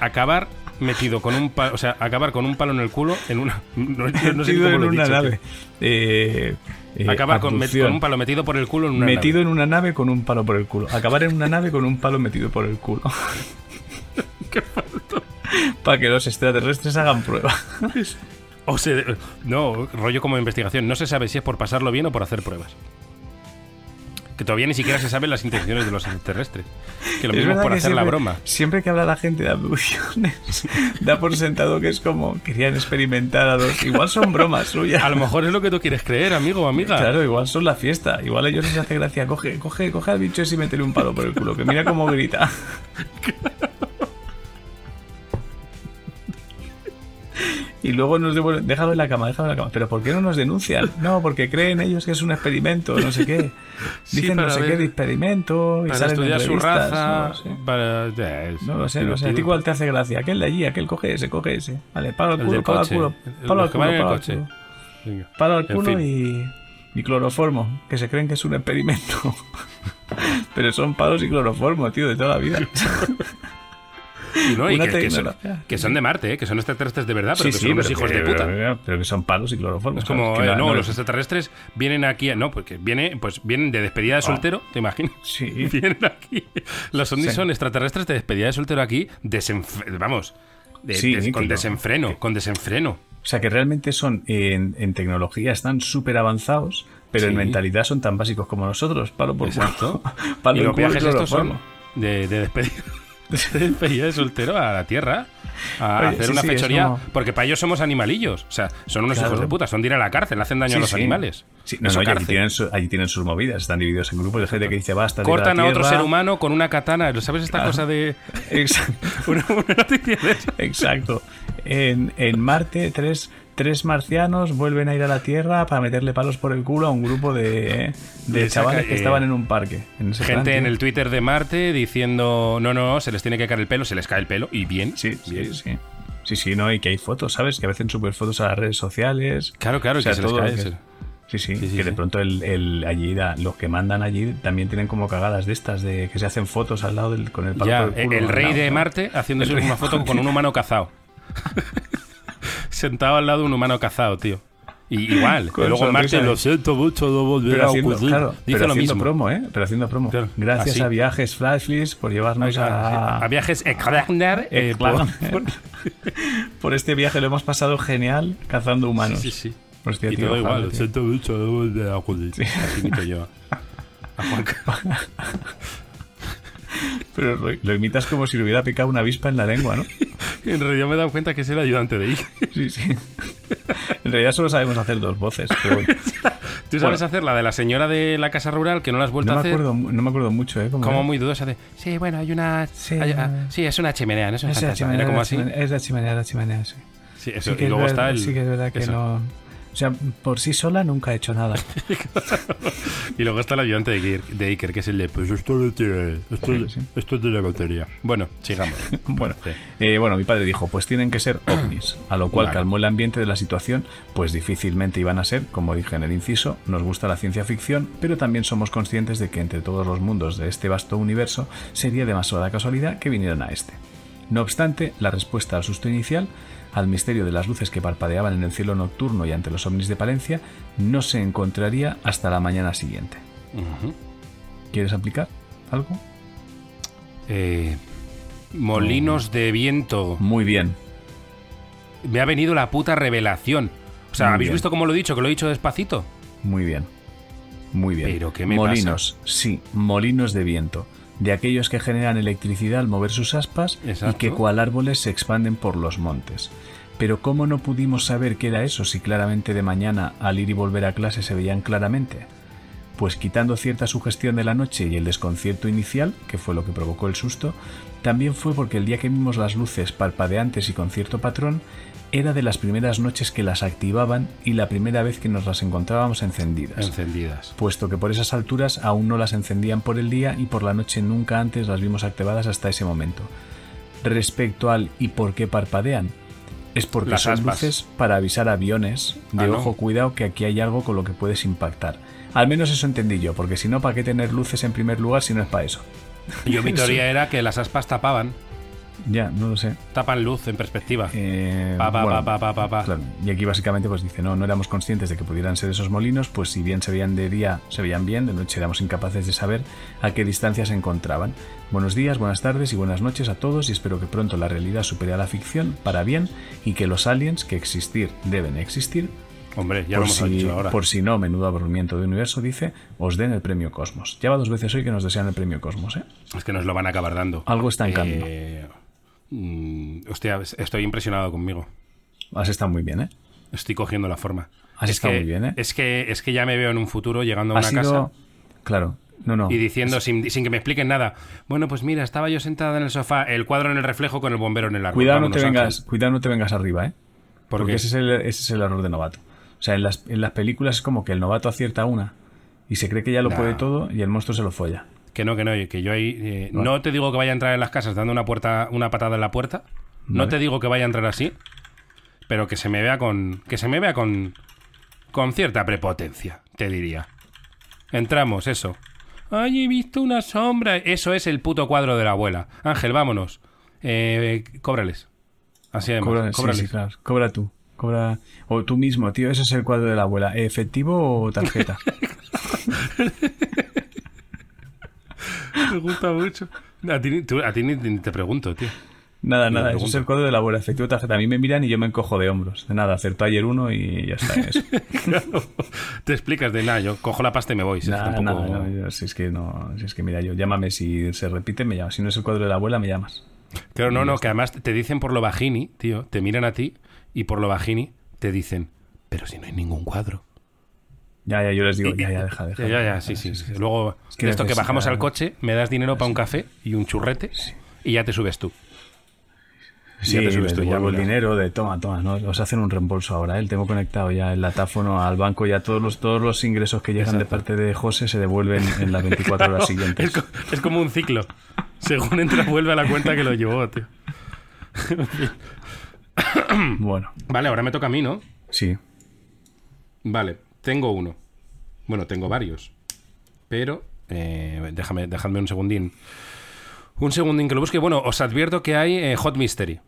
[SPEAKER 2] acabar metido con un palo, o sea, acabar con un palo en el culo en una no, no sé cómo
[SPEAKER 1] en
[SPEAKER 2] lo
[SPEAKER 1] una
[SPEAKER 2] dicho,
[SPEAKER 1] nave. Eh, eh,
[SPEAKER 2] acabar con, con un palo metido por el culo en una
[SPEAKER 1] metido
[SPEAKER 2] nave.
[SPEAKER 1] en una nave con un palo por el culo. Acabar en una nave con un palo metido por el culo. Para que los extraterrestres hagan prueba.
[SPEAKER 2] O sea, no, rollo como investigación, no se sabe si es por pasarlo bien o por hacer pruebas. Que todavía ni siquiera se saben las intenciones de los extraterrestres. Que lo
[SPEAKER 1] Es
[SPEAKER 2] mismo por hacer la broma.
[SPEAKER 1] Siempre que habla la gente de abducciones, da por sentado que es como querían experimentar a dos. Igual son bromas suyas.
[SPEAKER 2] A lo mejor es lo que tú quieres creer, amigo o amiga.
[SPEAKER 1] Claro, igual son la fiesta. Igual a ellos les hace gracia. Coge, coge, coge al bicho ese y métele un palo por el culo. Que mira cómo grita. Y luego nos devuelven. Déjalo en la cama, déjalo en la cama. Pero ¿por qué no nos denuncian? No, porque creen ellos que es un experimento, no sé qué.
[SPEAKER 2] Sí,
[SPEAKER 1] Dicen no sé
[SPEAKER 2] ver-
[SPEAKER 1] qué de experimento. Y
[SPEAKER 2] Para
[SPEAKER 1] salen en
[SPEAKER 2] estudiar su raza.
[SPEAKER 1] No lo sé.
[SPEAKER 2] para- ya, es
[SPEAKER 1] No lo sé, no sé. A ti igual te hace gracia. Aquel de allí, aquel coge ese, coge ese. Vale, palo al culo, palo al culo. Palo al culo, palo al culo. Palo al culo y, y cloroformo, que se creen que es un experimento. Pero son palos y cloroformo, tío, de toda la vida.
[SPEAKER 2] Y no, y que, que son,
[SPEAKER 1] tecnología.
[SPEAKER 2] que son de Marte, ¿eh? que son extraterrestres de verdad, pero que son unos hijos de puta.
[SPEAKER 1] Pero, pero que son palos y cloroformo.
[SPEAKER 2] Es como, eh, no,
[SPEAKER 1] no-
[SPEAKER 2] los extraterrestres vienen aquí, a- no, porque viene, pues vienen de despedida de soltero, ¿te imaginas?
[SPEAKER 1] Ah. Sí.
[SPEAKER 2] Vienen aquí. Los ovnis
[SPEAKER 1] Sí.
[SPEAKER 2] son extraterrestres de despedida de soltero aquí, vamos, de-
[SPEAKER 1] Sí,
[SPEAKER 2] con
[SPEAKER 1] no.
[SPEAKER 2] desenfreno, con desenfreno.
[SPEAKER 1] O sea, que realmente son, en, en tecnología están súper avanzados, pero en
[SPEAKER 2] Sí.
[SPEAKER 1] mentalidad son tan básicos como nosotros. Palo por
[SPEAKER 2] Exacto.
[SPEAKER 1] Palo
[SPEAKER 2] y los viajes estos son de, de despedida. De despedida de soltero a la tierra a
[SPEAKER 1] Oye,
[SPEAKER 2] hacer
[SPEAKER 1] sí,
[SPEAKER 2] una
[SPEAKER 1] sí,
[SPEAKER 2] fechoría
[SPEAKER 1] como-
[SPEAKER 2] porque para ellos somos animalillos o sea son unos
[SPEAKER 1] Claro.
[SPEAKER 2] hijos de puta son de ir a la cárcel hacen daño
[SPEAKER 1] Sí,
[SPEAKER 2] a los animales
[SPEAKER 1] Sí, no, no, allí tienen, su- allí tienen sus movidas, están divididos en grupos de gente que dice basta.
[SPEAKER 2] cortan a otro ser humano con una katana ¿sabes esta
[SPEAKER 1] Claro.
[SPEAKER 2] cosa de
[SPEAKER 1] Exacto.
[SPEAKER 2] una, una noticia de eso?
[SPEAKER 1] Exacto. En, en Marte, tres, tres marcianos vuelven a ir a la Tierra para meterle palos por el culo a un grupo de, de
[SPEAKER 2] Le saca,
[SPEAKER 1] chavales que
[SPEAKER 2] eh,
[SPEAKER 1] estaban en un parque. En ese plan,
[SPEAKER 2] gente en el Twitter de Marte diciendo no no se les tiene que caer el pelo se les cae el pelo y bien
[SPEAKER 1] Sí,
[SPEAKER 2] bien.
[SPEAKER 1] sí, sí. Sí, sí, no, y que hay fotos, ¿sabes? Que a veces suben fotos a las redes sociales.
[SPEAKER 2] claro claro
[SPEAKER 1] O sea,
[SPEAKER 2] que se les
[SPEAKER 1] todo
[SPEAKER 2] cae
[SPEAKER 1] lo que- Sí, sí,
[SPEAKER 2] Sí, sí,
[SPEAKER 1] que de pronto el, el- allí da- los que mandan allí también tienen como cagadas de estas, de que se hacen fotos al lado del, con el palo
[SPEAKER 2] Ya,
[SPEAKER 1] por el, culo,
[SPEAKER 2] el
[SPEAKER 1] al
[SPEAKER 2] rey
[SPEAKER 1] lado,
[SPEAKER 2] de. Marte haciéndose una foto con un humano cazado. Sentado al lado de un humano cazado, tío. Y igual, que luego Marte lo siento mucho, no volverá a ocurrir.
[SPEAKER 1] claro,
[SPEAKER 2] Dice
[SPEAKER 1] pero
[SPEAKER 2] lo
[SPEAKER 1] haciendo
[SPEAKER 2] mismo.
[SPEAKER 1] promo, ¿eh? Pero haciendo promo.
[SPEAKER 2] Claro,
[SPEAKER 1] Gracias
[SPEAKER 2] así.
[SPEAKER 1] a Viajes Flashfish por llevarnos a,
[SPEAKER 2] a viajes Eklarner, eh,
[SPEAKER 1] Eh, claro.
[SPEAKER 2] por-
[SPEAKER 1] por este viaje lo hemos pasado genial cazando humanos.
[SPEAKER 2] Sí, sí.
[SPEAKER 1] Hostia,
[SPEAKER 2] y
[SPEAKER 1] tío,
[SPEAKER 2] todo igual, lo siento mucho, no volverá a ocurrir. Así imito yo a Juanca.
[SPEAKER 1] Pero lo, lo imitas como si le hubiera picado una avispa en la lengua, ¿no?
[SPEAKER 2] En realidad me he dado cuenta que es el ayudante de Iker.
[SPEAKER 1] Sí, sí. En realidad solo sabemos hacer dos voces. Pero bueno.
[SPEAKER 2] ¿Tú sabes hacer la de la señora de la casa rural que no la has vuelto
[SPEAKER 1] no,
[SPEAKER 2] a
[SPEAKER 1] me
[SPEAKER 2] hacer?
[SPEAKER 1] acuerdo, no me acuerdo mucho, ¿eh?
[SPEAKER 2] Como muy dudosa de... Sí, bueno, hay una...
[SPEAKER 1] Sí,
[SPEAKER 2] hay- ah, sí, es una chimenea, no es una
[SPEAKER 1] Es la
[SPEAKER 2] fantasma.
[SPEAKER 1] chimenea,
[SPEAKER 2] Era como
[SPEAKER 1] la
[SPEAKER 2] así.
[SPEAKER 1] chimenea, es la chimenea, la chimenea, sí.
[SPEAKER 2] Sí, eso.
[SPEAKER 1] Sí que
[SPEAKER 2] y
[SPEAKER 1] es
[SPEAKER 2] luego
[SPEAKER 1] verdad-
[SPEAKER 2] está el...
[SPEAKER 1] sí que es verdad que
[SPEAKER 2] eso.
[SPEAKER 1] no... O sea, por sí sola nunca he hecho nada.
[SPEAKER 2] Y luego está el ayudante de Iker, de Iker, que es el de... Pues esto, le tiene- esto,
[SPEAKER 1] Sí, sí.
[SPEAKER 2] esto es de la batería. Bueno, sigamos.
[SPEAKER 1] Bueno,
[SPEAKER 2] Sí.
[SPEAKER 1] eh, bueno, mi padre dijo, pues tienen que ser ovnis, a lo cual
[SPEAKER 2] Vale.
[SPEAKER 1] calmó el ambiente de la situación, pues difícilmente iban a ser, como dije en el inciso, nos gusta la ciencia ficción, pero también somos conscientes de que entre todos los mundos de este vasto universo sería demasiada casualidad que vinieran a este. No obstante, la respuesta al susto inicial, al misterio de las luces que parpadeaban en el cielo nocturno y ante los ovnis de Palencia, no se encontraría hasta la mañana siguiente. ¿Quieres aplicar algo?
[SPEAKER 2] Eh, molinos de viento.
[SPEAKER 1] Muy bien.
[SPEAKER 2] Me ha venido la puta revelación. O sea,
[SPEAKER 1] Muy
[SPEAKER 2] ¿habéis
[SPEAKER 1] bien.
[SPEAKER 2] visto cómo lo he dicho? Que lo he dicho despacito.
[SPEAKER 1] Muy bien. Muy bien.
[SPEAKER 2] Pero, ¿qué me
[SPEAKER 1] molinos, sí, molinos de viento. De aquellos que generan electricidad al mover sus aspas y que cual árboles se expanden por los montes. Pero ¿cómo no pudimos saber qué era eso si claramente de mañana al ir y volver a clase se veían claramente? Pues quitando cierta sugestión de la noche y el desconcierto inicial, que fue lo que provocó el susto, también fue porque el día que vimos las luces parpadeantes y con cierto patrón, era de las primeras noches que las activaban y la primera vez que nos las encontrábamos encendidas
[SPEAKER 2] Encendidas.
[SPEAKER 1] puesto que por esas alturas aún no las encendían por el día y por la noche nunca antes las vimos activadas hasta ese momento. Respecto al ¿y por qué parpadean? Es porque
[SPEAKER 2] Las
[SPEAKER 1] son
[SPEAKER 2] aspas.
[SPEAKER 1] luces para avisar a aviones de
[SPEAKER 2] Ah, ¿no?
[SPEAKER 1] ojo cuidado que aquí hay algo con lo que puedes impactar. Al menos eso entendí yo, porque si no, ¿para qué tener luces en primer lugar si no es para eso?
[SPEAKER 2] Yo mi teoría era que las aspas tapaban.
[SPEAKER 1] Ya, no lo sé.
[SPEAKER 2] Tapan luz en perspectiva.
[SPEAKER 1] Eh,
[SPEAKER 2] Pa, pa,
[SPEAKER 1] bueno,
[SPEAKER 2] pa, pa, pa, pa.
[SPEAKER 1] Claro, y aquí básicamente pues dice, no, no éramos conscientes de que pudieran ser esos molinos, pues si bien se veían de día, se veían bien, de noche éramos incapaces de saber a qué distancia se encontraban. Buenos días, buenas tardes y buenas noches a todos y espero que pronto la realidad supere a la ficción para bien y que los aliens, que existir deben existir,
[SPEAKER 2] Hombre, ya
[SPEAKER 1] por
[SPEAKER 2] lo hemos
[SPEAKER 1] si,
[SPEAKER 2] dicho ahora.
[SPEAKER 1] Por si no, menudo aburrimiento de universo, dice, os den el premio Cosmos. Ya va dos veces hoy que nos desean el premio Cosmos, ¿eh?
[SPEAKER 2] Es que nos lo van a acabar dando.
[SPEAKER 1] Algo está en.
[SPEAKER 2] Eh, mm, hostia, estoy impresionado conmigo.
[SPEAKER 1] Has estado muy bien, ¿eh?
[SPEAKER 2] Estoy cogiendo la forma.
[SPEAKER 1] Has
[SPEAKER 2] es
[SPEAKER 1] estado
[SPEAKER 2] que,
[SPEAKER 1] muy bien, ¿eh?
[SPEAKER 2] Es que, es que ya me veo en un futuro llegando a una
[SPEAKER 1] sido...
[SPEAKER 2] casa
[SPEAKER 1] Claro, no, no.
[SPEAKER 2] y diciendo, sin, sin que me expliquen nada, bueno, pues mira, estaba yo sentada en el sofá, el cuadro en el reflejo con el bombero en el árbol.
[SPEAKER 1] Cuidado no, te vengas, cuidado no te vengas arriba, ¿eh?
[SPEAKER 2] ¿Por
[SPEAKER 1] Porque ese es, el, ese es el error de novato. O sea, en las, en las películas es como que el novato acierta una y se cree que ya lo puede todo y el monstruo se lo folla.
[SPEAKER 2] Que no, que no, que yo ahí... eh,
[SPEAKER 1] Vale.
[SPEAKER 2] No te digo que vaya a entrar en las casas dando una, puerta, una patada en la puerta. No te digo que vaya a entrar así, pero que se me vea con... Que se me vea con... Con cierta prepotencia, te diría. Entramos, eso. Ay, he visto una sombra. Eso es el puto cuadro de la abuela. Ángel, vámonos. Eh, cóbrales. Así además.
[SPEAKER 1] Sí,
[SPEAKER 2] cóbrales.
[SPEAKER 1] sí, claro. Cobra tú. Cobra. O tú mismo, tío. Ese es el cuadro de la abuela. ¿Efectivo o tarjeta?
[SPEAKER 2] Me gusta mucho. A ti, ni- tú- a ti ni, ni te pregunto, tío.
[SPEAKER 1] nada,
[SPEAKER 2] Ni
[SPEAKER 1] nada. Eso es el cuadro de la abuela. Efectivo tarjeta. A mí me miran y yo me encojo de hombros. De nada, acertó ayer uno y ya está. Eso.
[SPEAKER 2] te explicas de nada, yo cojo la pasta y me voy. si es que
[SPEAKER 1] nada,
[SPEAKER 2] tampoco-
[SPEAKER 1] nada, no, yo- si es que no. Si es que mira, yo llámame si se repite, me llamas. Si no es el cuadro de la abuela, me llamas.
[SPEAKER 2] Claro, no, no, que además te dicen por lo bajini, tío, te miran a ti y por lo bajini te dicen, pero si no hay ningún cuadro.
[SPEAKER 1] Ya, ya, yo les digo, ya, ya, deja, deja.
[SPEAKER 2] Ya, ya, sí, sí.
[SPEAKER 1] sí, sí.
[SPEAKER 2] Luego,
[SPEAKER 1] que
[SPEAKER 2] esto que bajamos al coche, me das dinero para un café y un churrete y ya te subes tú.
[SPEAKER 1] Sí,
[SPEAKER 2] Ya te subes tú, ya
[SPEAKER 1] el dinero de toma, toma, ¿no? Os hacen un reembolso ahora, ¿eh? El tengo conectado ya el latáfono al banco, ya todos los, todos los ingresos que llegan de parte de José se devuelven en las 24 horas
[SPEAKER 2] Es,
[SPEAKER 1] siguientes.
[SPEAKER 2] co- es como un ciclo. Según entra, vuelve a la cuenta que lo llevó, tío.
[SPEAKER 1] Bueno,
[SPEAKER 2] Vale, ahora me toca a mí, ¿no?
[SPEAKER 1] sí.
[SPEAKER 2] Vale, tengo uno. Bueno, tengo varios. Pero, eh, déjame, dejadme un segundín. Un segundín que lo busque. Bueno, os advierto que hay eh, Hot Mystery,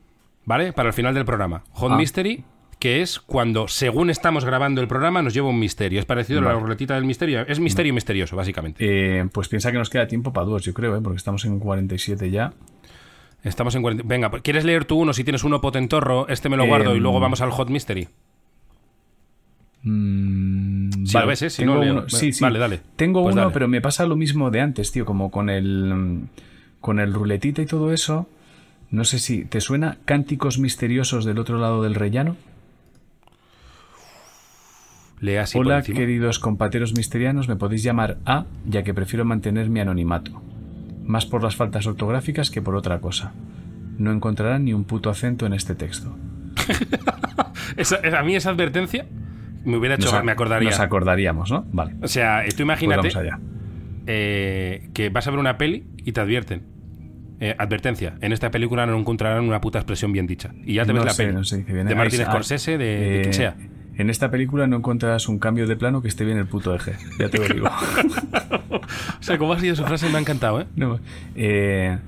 [SPEAKER 2] ¿vale? Para el final del programa. Hot
[SPEAKER 1] Ah.
[SPEAKER 2] Mystery, que es cuando, según estamos grabando el programa, nos lleva un misterio. Es parecido a la ruletita del misterio. Es misterio misterioso, básicamente.
[SPEAKER 1] Eh, pues piensa que nos queda tiempo para dos, yo creo, ¿eh? Porque estamos en 47 ya.
[SPEAKER 2] Estamos en 40. Venga, ¿quieres leer tú uno? Si tienes uno potentorro, este me lo guardo y luego vamos al Hot Mystery.
[SPEAKER 1] Mm,
[SPEAKER 2] Si
[SPEAKER 1] vale,
[SPEAKER 2] lo ves, ¿eh? Si no,
[SPEAKER 1] sí, sí.
[SPEAKER 2] Vale, dale.
[SPEAKER 1] Tengo
[SPEAKER 2] Pues
[SPEAKER 1] uno,
[SPEAKER 2] dale.
[SPEAKER 1] pero me pasa lo mismo de antes, tío, como con el mm, con el ruletita y todo eso. No sé si te suena Cánticos misteriosos del otro lado del rellano.
[SPEAKER 2] Lea así
[SPEAKER 1] Hola, queridos compateros misterianos, me podéis llamar A, ya que prefiero mantener mi anonimato. Más por las faltas ortográficas que por otra cosa. No encontrarán ni un puto acento en este texto.
[SPEAKER 2] Esa- a mí esa advertencia me hubiera hecho,
[SPEAKER 1] Nos
[SPEAKER 2] me acordaría.
[SPEAKER 1] Nos acordaríamos, ¿no? Vale.
[SPEAKER 2] O sea, tú
[SPEAKER 1] Pues
[SPEAKER 2] imagínate
[SPEAKER 1] vamos allá.
[SPEAKER 2] eh, que vas a ver una peli y te advierten. Eh, advertencia, en esta película no encontrarán una puta expresión bien dicha. Y ya te ves la
[SPEAKER 1] sé,
[SPEAKER 2] peli.
[SPEAKER 1] no bien.
[SPEAKER 2] De Martin. Scorsese, de, de
[SPEAKER 1] Eh,
[SPEAKER 2] quien sea.
[SPEAKER 1] En esta película no encontrarás un cambio de plano que esté bien el puto eje. Ya te lo digo.
[SPEAKER 2] O sea, como ha sido su frase, me ha encantado, ¿eh?
[SPEAKER 1] No, eh,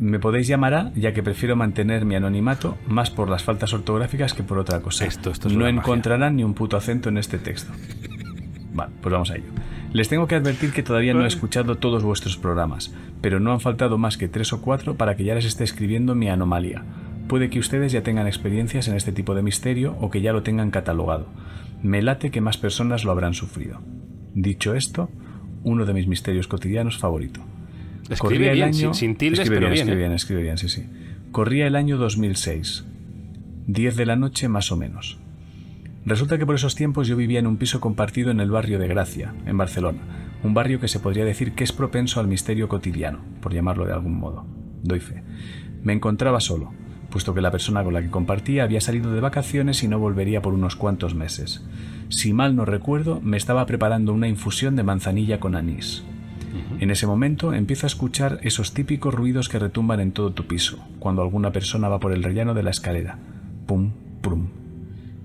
[SPEAKER 1] me podéis llamar A, ya que prefiero mantener mi anonimato más por las faltas ortográficas que por otra cosa.
[SPEAKER 2] Esto- esto es
[SPEAKER 1] no
[SPEAKER 2] magia.
[SPEAKER 1] encontrarán ni un puto acento en este texto. Vale, pues vamos a ello. Les tengo que advertir que todavía no he escuchado todos vuestros programas, pero no han faltado más que tres o cuatro para que ya les esté escribiendo mi anomalía. Puede que ustedes ya tengan experiencias en este tipo de misterio o que ya lo tengan catalogado. Me late que más personas lo habrán sufrido. Dicho esto, uno de mis misterios cotidianos favorito.
[SPEAKER 2] Escribe bien, sin, sin tildes,
[SPEAKER 1] escribe
[SPEAKER 2] pero bien.
[SPEAKER 1] Escribe bien, escribe bien, sí, sí. Corría el año 2006. 10 de la noche más o menos. Resulta que por esos tiempos yo vivía en un piso compartido en el barrio de Gracia, en Barcelona. Un barrio que se podría decir que es propenso al misterio cotidiano, por llamarlo de algún modo. Doy fe. Me encontraba solo, puesto que la persona con la que compartía había salido de vacaciones y no volvería por unos cuantos meses. Si mal no recuerdo, me estaba preparando una infusión de manzanilla con anís. En ese momento empiezo a escuchar esos típicos ruidos que retumban en todo tu piso, cuando alguna persona va por el rellano de la escalera. Pum, pum.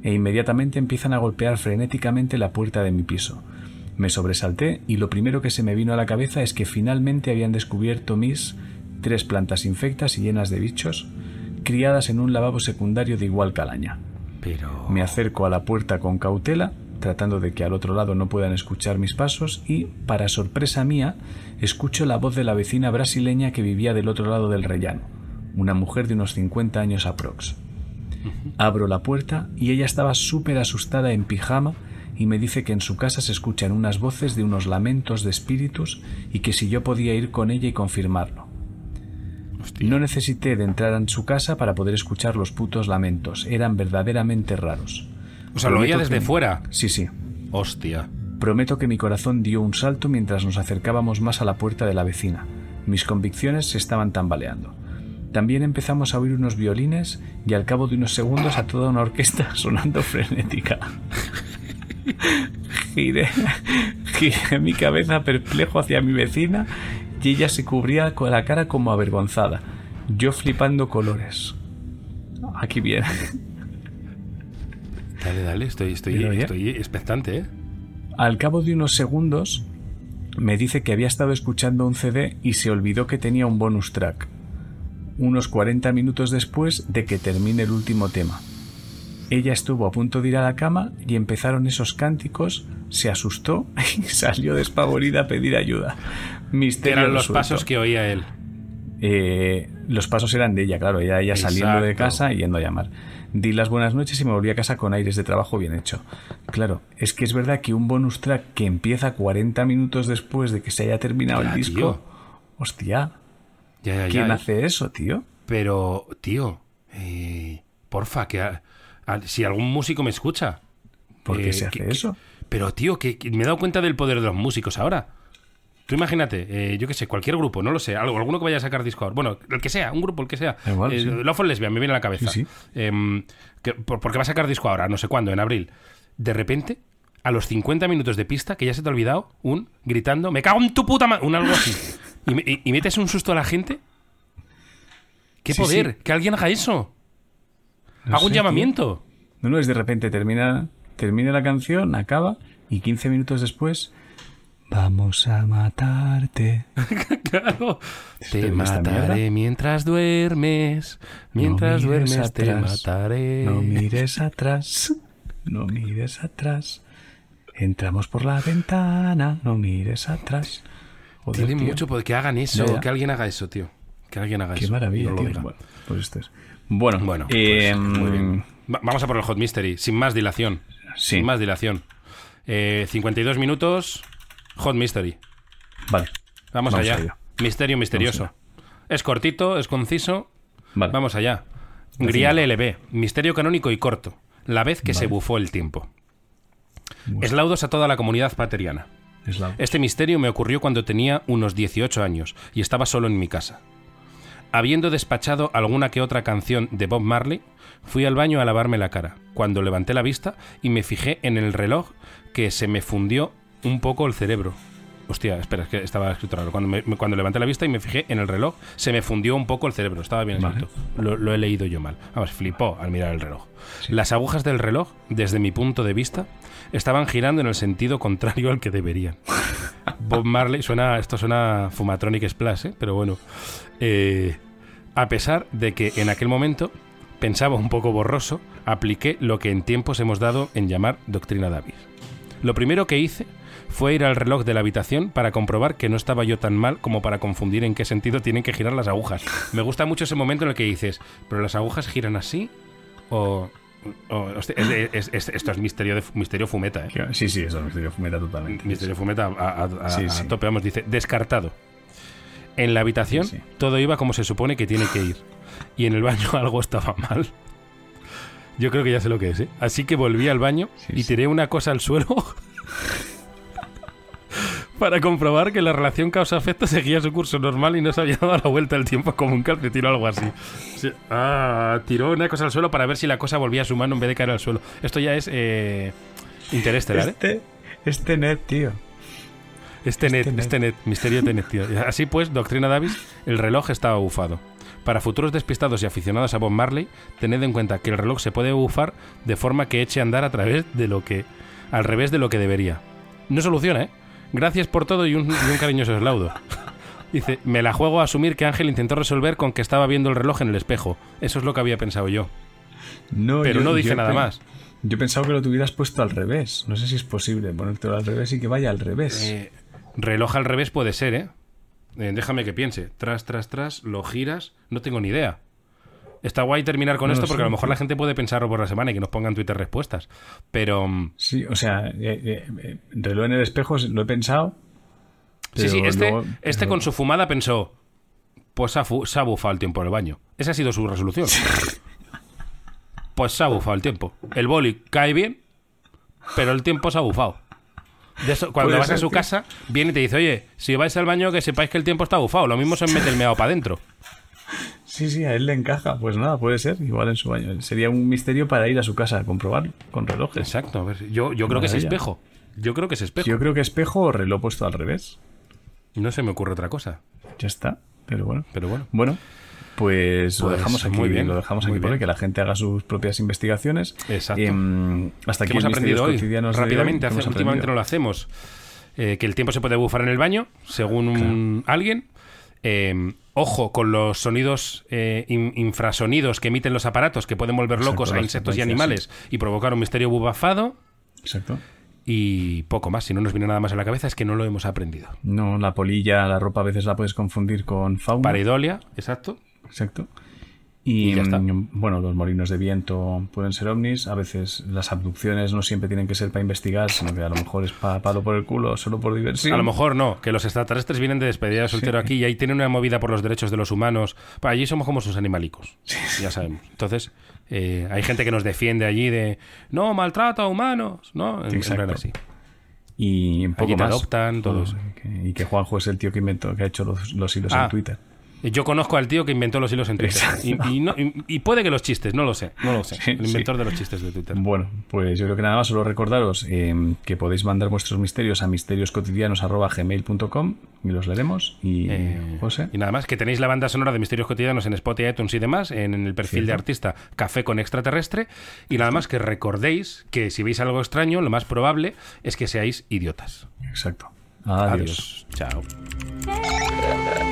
[SPEAKER 1] E inmediatamente empiezan a golpear frenéticamente la puerta de mi piso. Me sobresalté y lo primero que se me vino a la cabeza es que finalmente habían descubierto mis tres plantas infectas y llenas de bichos, criadas en un lavabo secundario de igual calaña.
[SPEAKER 2] Pero.
[SPEAKER 1] Me acerco a la puerta con cautela, tratando de que al otro lado no puedan escuchar mis pasos y, para sorpresa mía, escucho la voz de la vecina brasileña que vivía del otro lado del rellano, una mujer de unos 50 años aprox. Abro la puerta y ella estaba súper asustada en pijama y me dice que en su casa se escuchan unas voces de unos lamentos de espíritus y que si yo podía ir con ella y confirmarlo. No necesité de entrar en su casa para poder escuchar los putos lamentos, eran verdaderamente raros.
[SPEAKER 2] O sea, lo oía
[SPEAKER 1] Prometo
[SPEAKER 2] desde
[SPEAKER 1] que-
[SPEAKER 2] fuera.
[SPEAKER 1] Sí, sí.
[SPEAKER 2] Hostia.
[SPEAKER 1] Prometo que mi corazón dio un salto mientras nos acercábamos más a la puerta de la vecina. Mis convicciones se estaban tambaleando. También empezamos a oír unos violines y al cabo de unos segundos a toda una orquesta sonando frenética. Giré, giré mi cabeza perplejo hacia mi vecina y ella se cubría con la cara como avergonzada. Yo flipando colores. Aquí viene.
[SPEAKER 2] Dale, dale, estoy, estoy, expectante, ¿eh?
[SPEAKER 1] Al cabo de unos segundos, me dice que había estado escuchando un CD y se olvidó que tenía un bonus track. Unos 40 minutos después de que termine el último tema. Ella estuvo a punto de ir a la cama y empezaron esos cánticos, se asustó y salió despavorida a pedir ayuda. Misterio
[SPEAKER 2] Eran los pasos que oía él.
[SPEAKER 1] Eh, los pasos eran de ella, claro, ella, ella saliendo de casa y yendo a llamar. Di las buenas noches y me volví a casa con aires de trabajo bien hecho. Claro, es que es verdad que un bonus track que empieza 40 minutos después de que se haya terminado
[SPEAKER 2] Ya,
[SPEAKER 1] el disco.
[SPEAKER 2] tío.
[SPEAKER 1] Hostia,
[SPEAKER 2] Ya, ya,
[SPEAKER 1] ¿quién hace eso, tío?
[SPEAKER 2] Pero, tío, eh, porfa, que a- a- si algún músico me escucha.
[SPEAKER 1] ¿Por qué
[SPEAKER 2] eh,
[SPEAKER 1] se hace
[SPEAKER 2] que- que-
[SPEAKER 1] eso?
[SPEAKER 2] pero, tío, que, que me he dado cuenta del poder de los músicos ahora. Tú imagínate, eh, yo qué sé, cualquier grupo, no lo sé, algo, alguno que vaya a sacar disco ahora. Bueno, el que sea, un grupo, el que sea.
[SPEAKER 1] Igual,
[SPEAKER 2] Eh,
[SPEAKER 1] sí.
[SPEAKER 2] Love for Lesbian, me viene a la cabeza.
[SPEAKER 1] Sí, sí.
[SPEAKER 2] Em, que- por- porque va a sacar disco ahora, no sé cuándo, en abril. De repente, a los 50 minutos de pista, que ya se te ha olvidado, un gritando, me cago en tu puta madre, un algo así. Y, me- y- y metes un susto a la gente. ¡Qué poder! Que alguien haga eso.
[SPEAKER 1] No
[SPEAKER 2] Haga un llamamiento.
[SPEAKER 1] No, no, es de repente termina, termina la canción, acaba y 15 minutos después. Vamos a matarte.
[SPEAKER 2] Claro. Te mataré
[SPEAKER 1] mierda.
[SPEAKER 2] mientras duermes. Mientras
[SPEAKER 1] No
[SPEAKER 2] duermes te mataré.
[SPEAKER 1] No mires atrás, no mires atrás. Entramos por la ventana, no mires atrás. Joder,
[SPEAKER 2] Tiene
[SPEAKER 1] tío,
[SPEAKER 2] mucho poder. Que hagan eso.
[SPEAKER 1] Ya, ya.
[SPEAKER 2] Que alguien haga eso, tío. Que alguien haga
[SPEAKER 1] Qué
[SPEAKER 2] eso.
[SPEAKER 1] maravilla,
[SPEAKER 2] No lo
[SPEAKER 1] tío. Bueno, pues esto es. Bueno,
[SPEAKER 2] Bueno,
[SPEAKER 1] eh,
[SPEAKER 2] pues, muy bien. Va- Vamos a por el Hot Mystery, sin más dilación.
[SPEAKER 1] Sí.
[SPEAKER 2] Sin más dilación. Eh, 52 minutos, Hot Mystery.
[SPEAKER 1] Vale,
[SPEAKER 2] Vamos,
[SPEAKER 1] Vamos
[SPEAKER 2] allá.
[SPEAKER 1] allá.
[SPEAKER 2] Misterio misterioso. Es cortito, es conciso.
[SPEAKER 1] vale.
[SPEAKER 2] Vamos allá. Grial LB, misterio canónico y corto. La vez que se bufó el tiempo. Eslaudos a toda la comunidad pateriana.
[SPEAKER 1] Es la-
[SPEAKER 2] Este misterio me ocurrió cuando tenía unos 18 años y estaba solo en mi casa. Habiendo despachado alguna que otra canción de Bob Marley, fui al baño a lavarme la cara, cuando levanté la vista y me fijé en el reloj que se me fundió un poco el cerebro. Hostia, espera, es que estaba escrito raro. Cuando, me- cuando levanté la vista y me fijé en el reloj, se me fundió un poco el cerebro. Estaba bien
[SPEAKER 1] Vale.
[SPEAKER 2] escrito. Lo, lo he leído yo mal. Vamos, flipó al mirar el reloj. Las agujas del reloj, desde mi punto de vista, estaban girando en el sentido contrario al que deberían. Bob Marley, suena, esto suena Fumatronic Splash, ¿eh? pero bueno. Eh, a pesar de que en aquel momento pensaba un poco borroso, apliqué lo que en tiempos hemos dado en llamar doctrina Davis. Lo primero que hice fue ir al reloj de la habitación para comprobar que no estaba yo tan mal como para confundir en qué sentido tienen que girar las agujas. Me gusta mucho ese momento en el que dices, ¿pero las agujas giran así? O... o- hostia, es- es- es- esto es misterio, de, misterio fumeta, ¿eh?
[SPEAKER 1] Sí, sí, eso es misterio fumeta totalmente.
[SPEAKER 2] Misterio Fumeta a, a- a-
[SPEAKER 1] Sí,
[SPEAKER 2] a tope, vamos, dice, descartado. En la habitación
[SPEAKER 1] Sí,
[SPEAKER 2] todo iba como se supone que tiene que ir. Y en el baño algo estaba mal. Yo creo que ya sé lo que es, ¿eh? Así que volví al baño y tiré una cosa al suelo para comprobar que la relación causa-efecto seguía su curso normal y no se había dado la vuelta al tiempo como un calcetín o algo así. Sí. Ah, tiró una cosa al suelo para ver si la cosa volvía a su mano en vez de caer al suelo. Esto ya es eh, interestelar, ¿eh?
[SPEAKER 1] Este, este net, tío.
[SPEAKER 2] Este net,
[SPEAKER 1] net.
[SPEAKER 2] este net, misterio de net, tío. Así pues, Doctrina Davis, el reloj estaba bufado. Para futuros despistados y aficionados a Bob Marley, tened en cuenta que el reloj se puede bufar de forma que eche a andar a través de lo que. al revés de lo que debería. No soluciona, ¿eh? Gracias por todo y un, y un cariñoso eslaudo. Dice, me la juego a asumir que Ángel intentó resolver con que estaba viendo el reloj en el espejo. Eso es lo que había pensado yo.
[SPEAKER 1] No,
[SPEAKER 2] Pero
[SPEAKER 1] yo-
[SPEAKER 2] no dice nada más.
[SPEAKER 1] Yo he pensado que lo tuvieras puesto al revés. No sé si es posible ponértelo al revés y que vaya al revés.
[SPEAKER 2] Eh, reloj al revés puede ser, ¿eh? Eh, Déjame que piense. Tras, tras, tras, lo giras. No tengo ni idea. Está guay terminar con
[SPEAKER 1] No
[SPEAKER 2] esto porque a lo mejor la gente puede pensarlo por la semana y que nos ponga en Twitter respuestas. Pero mm,
[SPEAKER 1] Sí, o sea, eh, eh, eh, reloj en el espejo lo he pensado.
[SPEAKER 2] sí, sí, este,
[SPEAKER 1] luego-
[SPEAKER 2] este con su fumada pensó, pues se ha, bufado el tiempo en el baño. Esa ha sido su resolución. pues se ha bufado el tiempo. El boli cae bien, pero el tiempo se ha bufado. De eso, cuando vas a su casa, viene y te dice, oye, si vais al baño, que sepáis que el tiempo está bufado. Lo mismo se mete el meado para adentro.
[SPEAKER 1] Sí, sí, a él le encaja. Pues nada, puede ser. Igual en su baño. Sería un misterio para ir a su casa a comprobarlo con relojes.
[SPEAKER 2] Exacto. A ver, yo, yo creo que es espejo. Yo creo que es espejo.
[SPEAKER 1] Yo creo que espejo o reloj puesto al revés.
[SPEAKER 2] No se me ocurre otra cosa.
[SPEAKER 1] Ya está. Pero bueno.
[SPEAKER 2] Pero bueno.
[SPEAKER 1] Bueno, pues, lo
[SPEAKER 2] Pues
[SPEAKER 1] dejamos aquí.
[SPEAKER 2] muy bien,
[SPEAKER 1] lo dejamos aquí por que la gente haga sus propias investigaciones.
[SPEAKER 2] Exacto.
[SPEAKER 1] Em, hasta
[SPEAKER 2] ¿Qué
[SPEAKER 1] aquí
[SPEAKER 2] hemos aprendido hoy? Rápidamente,
[SPEAKER 1] ¿Qué
[SPEAKER 2] hace- últimamente no lo hacemos. Eh, que el tiempo se puede bufar en el baño, según alguien. Eh, ojo con los sonidos eh, in- infrasonidos que emiten los aparatos que pueden volver
[SPEAKER 1] Exacto,
[SPEAKER 2] locos a insectos y animales y provocar un misterio bubafado.
[SPEAKER 1] Exacto.
[SPEAKER 2] Y poco más. Si no nos viene nada más a la cabeza, es que no lo hemos aprendido.
[SPEAKER 1] No, la polilla, la ropa a veces la puedes confundir con fauna.
[SPEAKER 2] Pareidolia, exacto.
[SPEAKER 1] Exacto. Y,
[SPEAKER 2] Y ya está.
[SPEAKER 1] mm, bueno, los molinos de viento pueden ser ovnis. A veces las abducciones no siempre tienen que ser para investigar, sino que a lo mejor es para palo por el culo, solo por diversión.
[SPEAKER 2] A lo mejor no, que los extraterrestres vienen de despedida de soltero aquí y ahí tienen una movida por los derechos de los humanos. Pa, allí somos como sus animalicos, ya sabemos. Entonces, eh, hay gente que nos defiende allí de no, maltrato a humanos, ¿no? En, en así.
[SPEAKER 1] Y poco
[SPEAKER 2] Allí te
[SPEAKER 1] más.
[SPEAKER 2] adoptan, todo
[SPEAKER 1] Bueno,
[SPEAKER 2] eso.
[SPEAKER 1] que- y que Juanjo es el tío que inventó, que ha hecho los, los hilos
[SPEAKER 2] Ah.
[SPEAKER 1] en Twitter.
[SPEAKER 2] Yo conozco al tío que inventó los hilos en Twitter. Y, y no- y- y puede que los chistes, no lo sé, no lo sé.
[SPEAKER 1] Sí,
[SPEAKER 2] El inventor de los chistes de Twitter.
[SPEAKER 1] Bueno, pues yo creo que nada más, solo recordaros eh, que podéis mandar vuestros misterios a misterioscotidianos.gmail.com y los leeremos. Y
[SPEAKER 2] Eh,
[SPEAKER 1] José,
[SPEAKER 2] Y nada más, que tenéis la banda sonora de Misterios Cotidianos en Spotify, iTunes y demás, en, en el perfil de artista Café con Extraterrestre. Y nada más que recordéis que si veis algo extraño, lo más probable es que seáis idiotas.
[SPEAKER 1] exacto. Adiós.
[SPEAKER 2] Adiós. Chao.